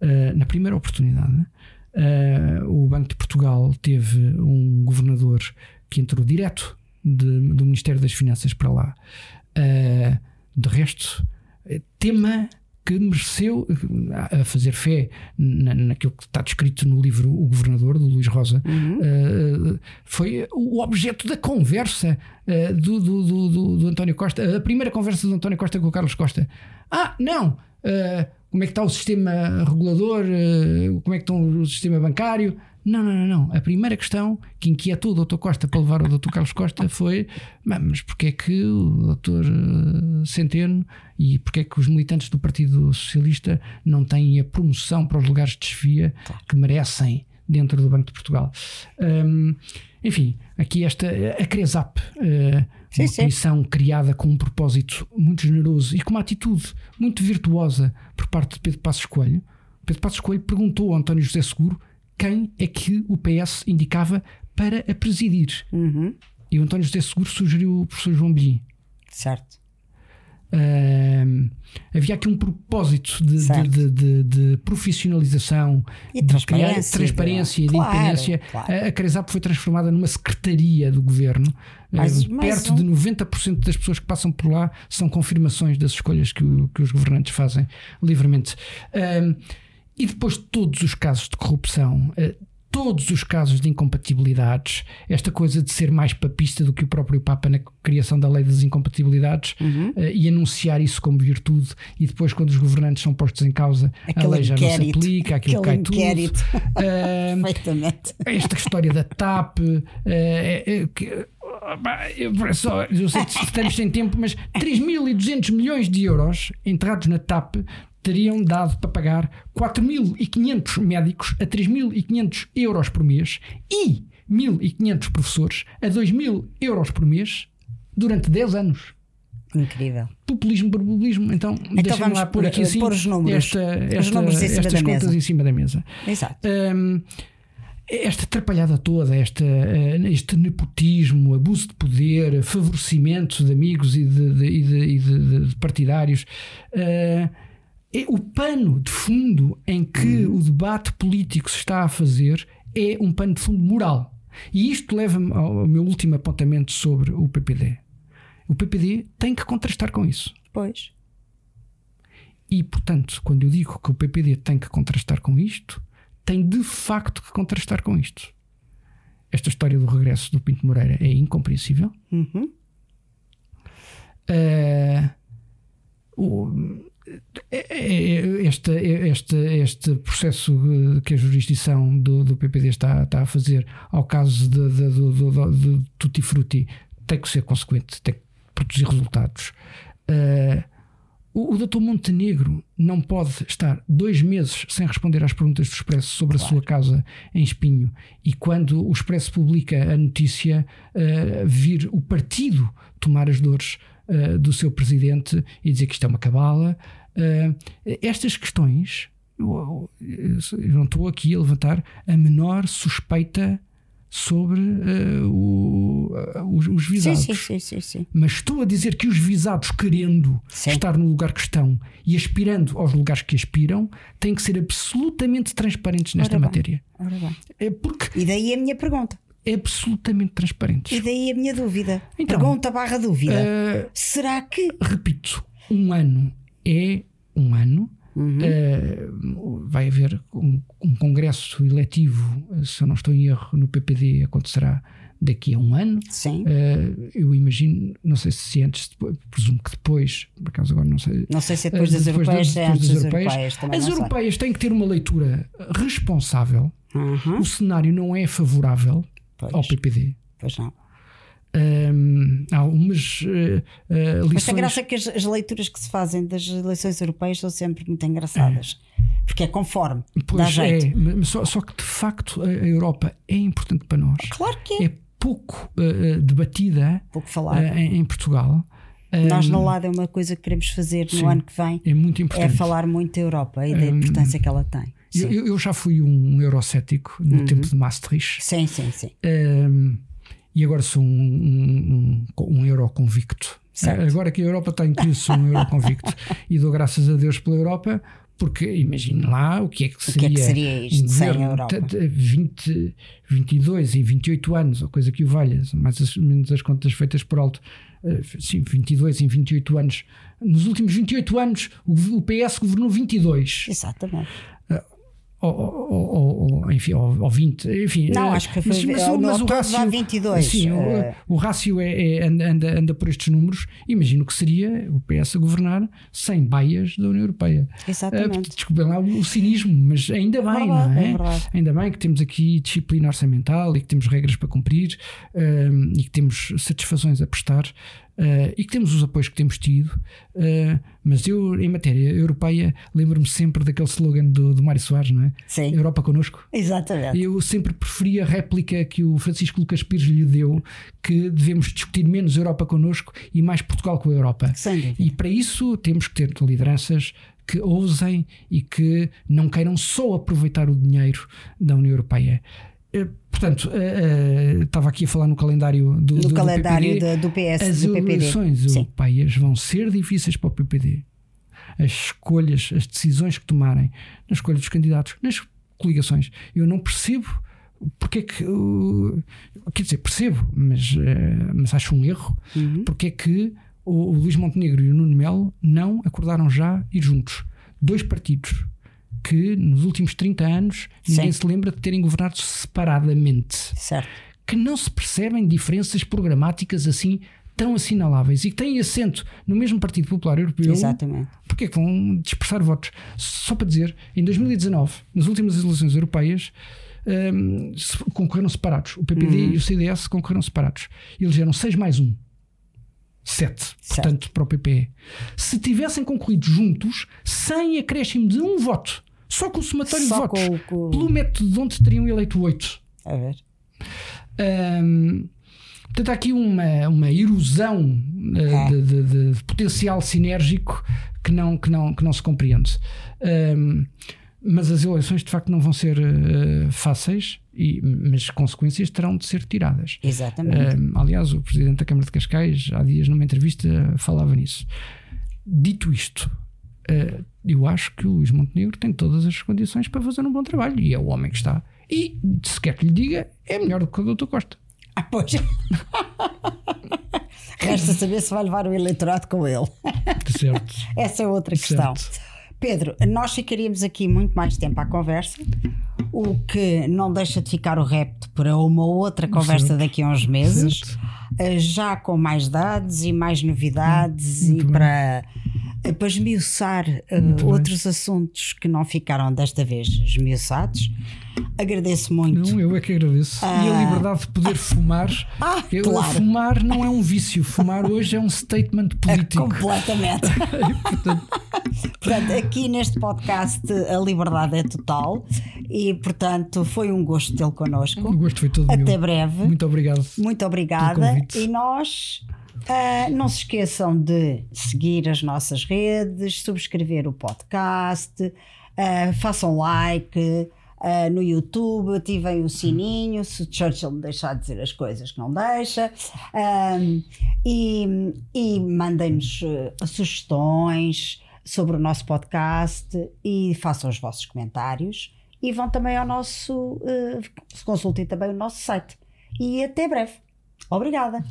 S2: uh, na primeira oportunidade. Uh, o Banco de Portugal teve um governador que entrou direto de- do Ministério das Finanças para lá. Uh, de resto, tema que mereceu a fazer fé na, naquilo que está descrito no livro O Governador, do Luís Rosa, eh, foi o objeto da conversa eh, do, do, do, do- António Costa, a primeira conversa do António Costa com o Carlos Costa. Ah, não! eh, como é que está o sistema regulador? como é que está o sistema bancário? Não, não, não, não. A primeira questão que inquietou o Dr. Costa para levar o Dr. Carlos Costa foi: "Mas, porquê é que o Dr. eh, Centeno e porquê é que os militantes do Partido Socialista não têm a promoção para os lugares de desfia que merecem dentro do Banco de Portugal? Hum, enfim, aqui esta, a Cresap, eh,
S1: Sim,
S2: uma
S1: sim.
S2: comissão criada com um propósito muito generoso e com uma atitude muito virtuosa por parte de Pedro Passos Coelho. Pedro Passos Coelho perguntou ao António José Seguro quem é que o PS indicava para a presidir.
S1: Uhum.
S2: E o António José Seguro sugeriu o professor João Bilhin.
S1: Certo.
S2: Havia aqui um propósito de, de- de- de- profissionalização
S1: E
S2: de criar
S1: transparência,
S2: transparência e de
S1: claro,
S2: independência.
S1: claro.
S2: A, a Cresap foi transformada numa secretaria do governo.
S1: Mais-
S2: Ah,
S1: mais
S2: perto
S1: um.
S2: de 90% das pessoas que passam por lá são confirmações das escolhas que, o- que os governantes fazem livremente. Ahm, e depois de todos os casos de corrupção, ah, todos os casos de incompatibilidades, esta coisa de ser mais papista do que o próprio Papa na criação da lei das incompatibilidades
S1: Uhum.
S2: eh, e anunciar isso como virtude, e depois, quando os governantes são postos em causa, a
S1: Aquele
S2: lei já não se
S1: inquérito.
S2: aplica, aquilo
S1: Aquele
S2: cai tudo.
S1: inquérito.
S2: Eh,
S1: Perfeitamente.
S2: esta história da TAP, eh, eh, que- pá, eu, só, eu sei que estamos sem tempo, mas 3.200 milhões de euros enterrados na TAP teriam dado para pagar 4.500 médicos a 3.500 euros por mês e 1.500 professores a 2.000 euros por mês durante 10 anos.
S1: Incrível.
S2: Populismo por populismo. Então, deixa-me
S1: vamos
S2: lá pôr aqui assim
S1: pôr os números.
S2: esta,
S1: Os
S2: esta-
S1: números em cima
S2: estas contas
S1: mesa.
S2: em cima da mesa.
S1: Exato.
S2: Hum, esta atrapalhada toda, esta, eh, este nepotismo, abuso de poder, favorecimento de amigos e de, de- de- de- partidários, eh, é o pano de fundo em que o debate político se está a fazer é um pano de fundo moral. E isto leva-me ao meu último apontamento sobre o PPD. O PPD tem que contrastar com isso.
S1: Pois.
S2: E, portanto, quando eu digo que o PPD tem que contrastar com isto, tem de facto que contrastar com isto. Esta história do regresso do Pinto Moreira é incompreensível.
S1: Uhum.
S2: Eh, o- este, este, este processo que a jurisdição do, do PPD está, está a fazer ao caso de, de, do, do, do- Tutti Frutti tem que ser consequente, tem que produzir resultados. Eh, o, o Dr. Montenegro não pode estar dois meses sem responder às perguntas do Expresso sobre a sua casa em Espinho e quando o Expresso publica a notícia, eh, vir o partido tomar as dores eh, do seu presidente e dizer que isto é uma cabala. Eh, estas questões, eu, eu não estou aqui a levantar a menor suspeita sobre eh, o- os, os
S1: Sim,
S2: visados.
S1: sim, sim, sim.
S2: Mas estou a dizer que os visados, querendo estar no lugar que estão e aspirando aos lugares que aspiram, têm que ser absolutamente transparentes nesta
S1: Ora bem.
S2: matéria.
S1: Ora bem.
S2: É porque
S1: E daí a minha pergunta.
S2: é absolutamente transparentes.
S1: E daí a minha dúvida.
S2: Então,
S1: pergunta barra dúvida.
S2: Eh,
S1: Será que.
S2: repito, um ano é um ano.
S1: Uhum.
S2: Eh, vai haver um, um congresso eletivo, eh, se eu não estou em erro, no PPD acontecerá daqui a um ano.
S1: Sim.
S2: Eh, eu imagino, não sei se antes, depois, presumo que depois, por acaso agora não sei.
S1: Não sei se é depois das europeias, se é
S2: depois
S1: antes
S2: das europeias.
S1: europeias.
S2: As
S1: não sei.
S2: europeias têm que ter uma leitura responsável.
S1: Uhum.
S2: O cenário não é favorável
S1: Pois,
S2: ao PPD.
S1: pois não.
S2: Há algumas eh,
S1: Mas
S2: lições.
S1: a graça é que as, as leituras que se fazem das eleições europeias são sempre muito engraçadas. Porque é conforme. dá
S2: Pois
S1: jeito.
S2: é, mas só, só que de facto a Europa é importante para nós.
S1: Claro que é.
S2: É pouco eh, debatida
S1: Pouco falar.
S2: eh, em, em Portugal.
S1: Nós
S2: Hum,
S1: na LAD é uma coisa que queremos fazer
S2: sim.
S1: no ano que vem.
S2: é muito
S1: É
S2: importante.
S1: falar muito da Europa e da importância que ela tem. Sim,
S2: Eu, eu- já fui um eurocético
S1: Uhum.
S2: no tempo de Maastricht.
S1: sim, sim. sim.
S2: Um, e agora sou um, um, um, um euro convicto.
S1: Certo.
S2: Agora que a Europa está em crise, sou um euro convicto. e dou graças a Deus pela Europa, porque imagine lá o que é que
S1: que é
S2: seria,
S1: que seria isto
S2: um
S1: sem a Europa?
S2: de- de 20, 22 e 28 anos, ou coisa que o valha, mais ou menos as contas feitas por alto. eh, Sim, 22 em 28 anos. Nos últimos 28 anos, o o PS governou 22
S1: Exatamente.
S2: Ou, ou, ou, enfim, ou, ou 20, enfim.
S1: Não,
S2: eh,
S1: acho que foi-
S2: mas, mas, mas o rácio,
S1: dá 22,
S2: Sim, o-
S1: eh.
S2: o, rácio é, é- anda, anda, por estes números. Imagino que seria o PS a governar sem baias da União Europeia. Eh,
S1: Exatamente.
S2: Desculpem lá o, o cinismo, mas ainda bem,
S1: Verdade,
S2: não é?
S1: é verdade.
S2: Ainda bem que temos aqui disciplina orçamental e que temos regras para cumprir e que temos satisfações a prestar. Eh, e que temos os apoios que temos tido, eh, mas eu, em matéria europeia, lembro-me sempre daquele slogan do, do Mário Soares, não é?
S1: Sim.
S2: Europa connosco.
S1: Exatamente.
S2: Eu sempre preferi a réplica que o Francisco Lucas Pires lhe deu, que devemos discutir menos Europa connosco e mais Portugal com a Europa.
S1: Dúvida.
S2: E para isso temos que ter lideranças que ousem e que não queiram só aproveitar o dinheiro da União Europeia. Eh, Portanto, eh, eh, estava aqui a falar no calendário do,
S1: No
S2: do- do
S1: calendário
S2: PPD.
S1: da- do PS,
S2: As
S1: do
S2: eleições europeias vão ser difíceis para o PPD. As escolhas, as decisões que tomarem na escolha dos candidatos, nas coligações, eu não percebo porque é que. quer dizer, percebo, mas, mas acho um erro.
S1: Uhum.
S2: Porque é que o, o Luís Montenegro e o Nuno Melo não acordaram já ir juntos. Dois partidos que nos últimos 30 anos ninguém
S1: Sim.
S2: se lembra de terem governado separadamente.
S1: Certo.
S2: Que não se percebem diferenças programáticas assim tão assinaláveis e que têm assento no mesmo Partido Popular Europeu.
S1: Exatamente.
S2: Porque é que vão dispersar votos? Só para dizer, em 2019, nas últimas eleições europeias, se- concorreram separados. O PPD
S1: Uhum.
S2: e o CDS concorreram separados. Elegeram 6 mais 1. 7, portanto, para o PPE. Se tivessem concorrido juntos, sem acréscimo de um voto, só com o somatório
S1: Só
S2: de votos,
S1: com o-
S2: pelo método de onde teriam eleito 8.
S1: A ver.
S2: Hum, portanto, há aqui uma, uma erosão uh,
S1: É.
S2: de, de- de potencial sinérgico que não, que não, que não se compreende. Hum, mas as eleições de facto não vão ser uh, fáceis, e, mas consequências terão de ser tiradas.
S1: Exatamente.
S2: Um, aliás, o presidente da Câmara de Cascais, há dias, numa entrevista, falava nisso. Dito isto, eu acho que o Luís Montenegro tem todas as condições para fazer um bom trabalho e é o homem que está. E, se quer que lhe diga, é melhor do que o Dr. Costa.
S1: Ah, pois. Resta saber se vai levar o eleitorado com ele.
S2: Certo.
S1: Essa é outra questão.
S2: Certo.
S1: Pedro, nós ficaríamos aqui muito mais tempo à conversa, o que não deixa de ficar o repto para uma outra conversa
S2: Certo.
S1: daqui a uns meses,
S2: Certo.
S1: Eh, já com mais dados e mais novidades
S2: Muito
S1: e
S2: bem.
S1: para, eh, para esmiuçar
S2: bem.
S1: outros assuntos que não ficaram desta vez esmiuçados. Agradeço muito.
S2: Não, eu é que agradeço. E a liberdade de poder fumar.
S1: Ah,
S2: eu,
S1: claro.
S2: Fumar não é um vício. Fumar hoje é um statement político.
S1: Completamente. portanto, aqui neste podcast a liberdade é total e, portanto, foi um gosto tê-lo
S2: O
S1: connosco.
S2: gosto foi todo
S1: Até
S2: meu.
S1: breve.
S2: Muito obrigado.
S1: Muito obrigada. E nós ah, não se esqueçam de seguir as nossas redes, subscrever o podcast, ah, façam like. Ah, no YouTube, ativem o sininho se Churchill deixar de dizer as coisas que não deixa ah, e, e mandem-nos ah, sugestões sobre o nosso podcast e façam os vossos comentários e vão também ao nosso ah, consultem também o nosso site e até breve. Obrigada.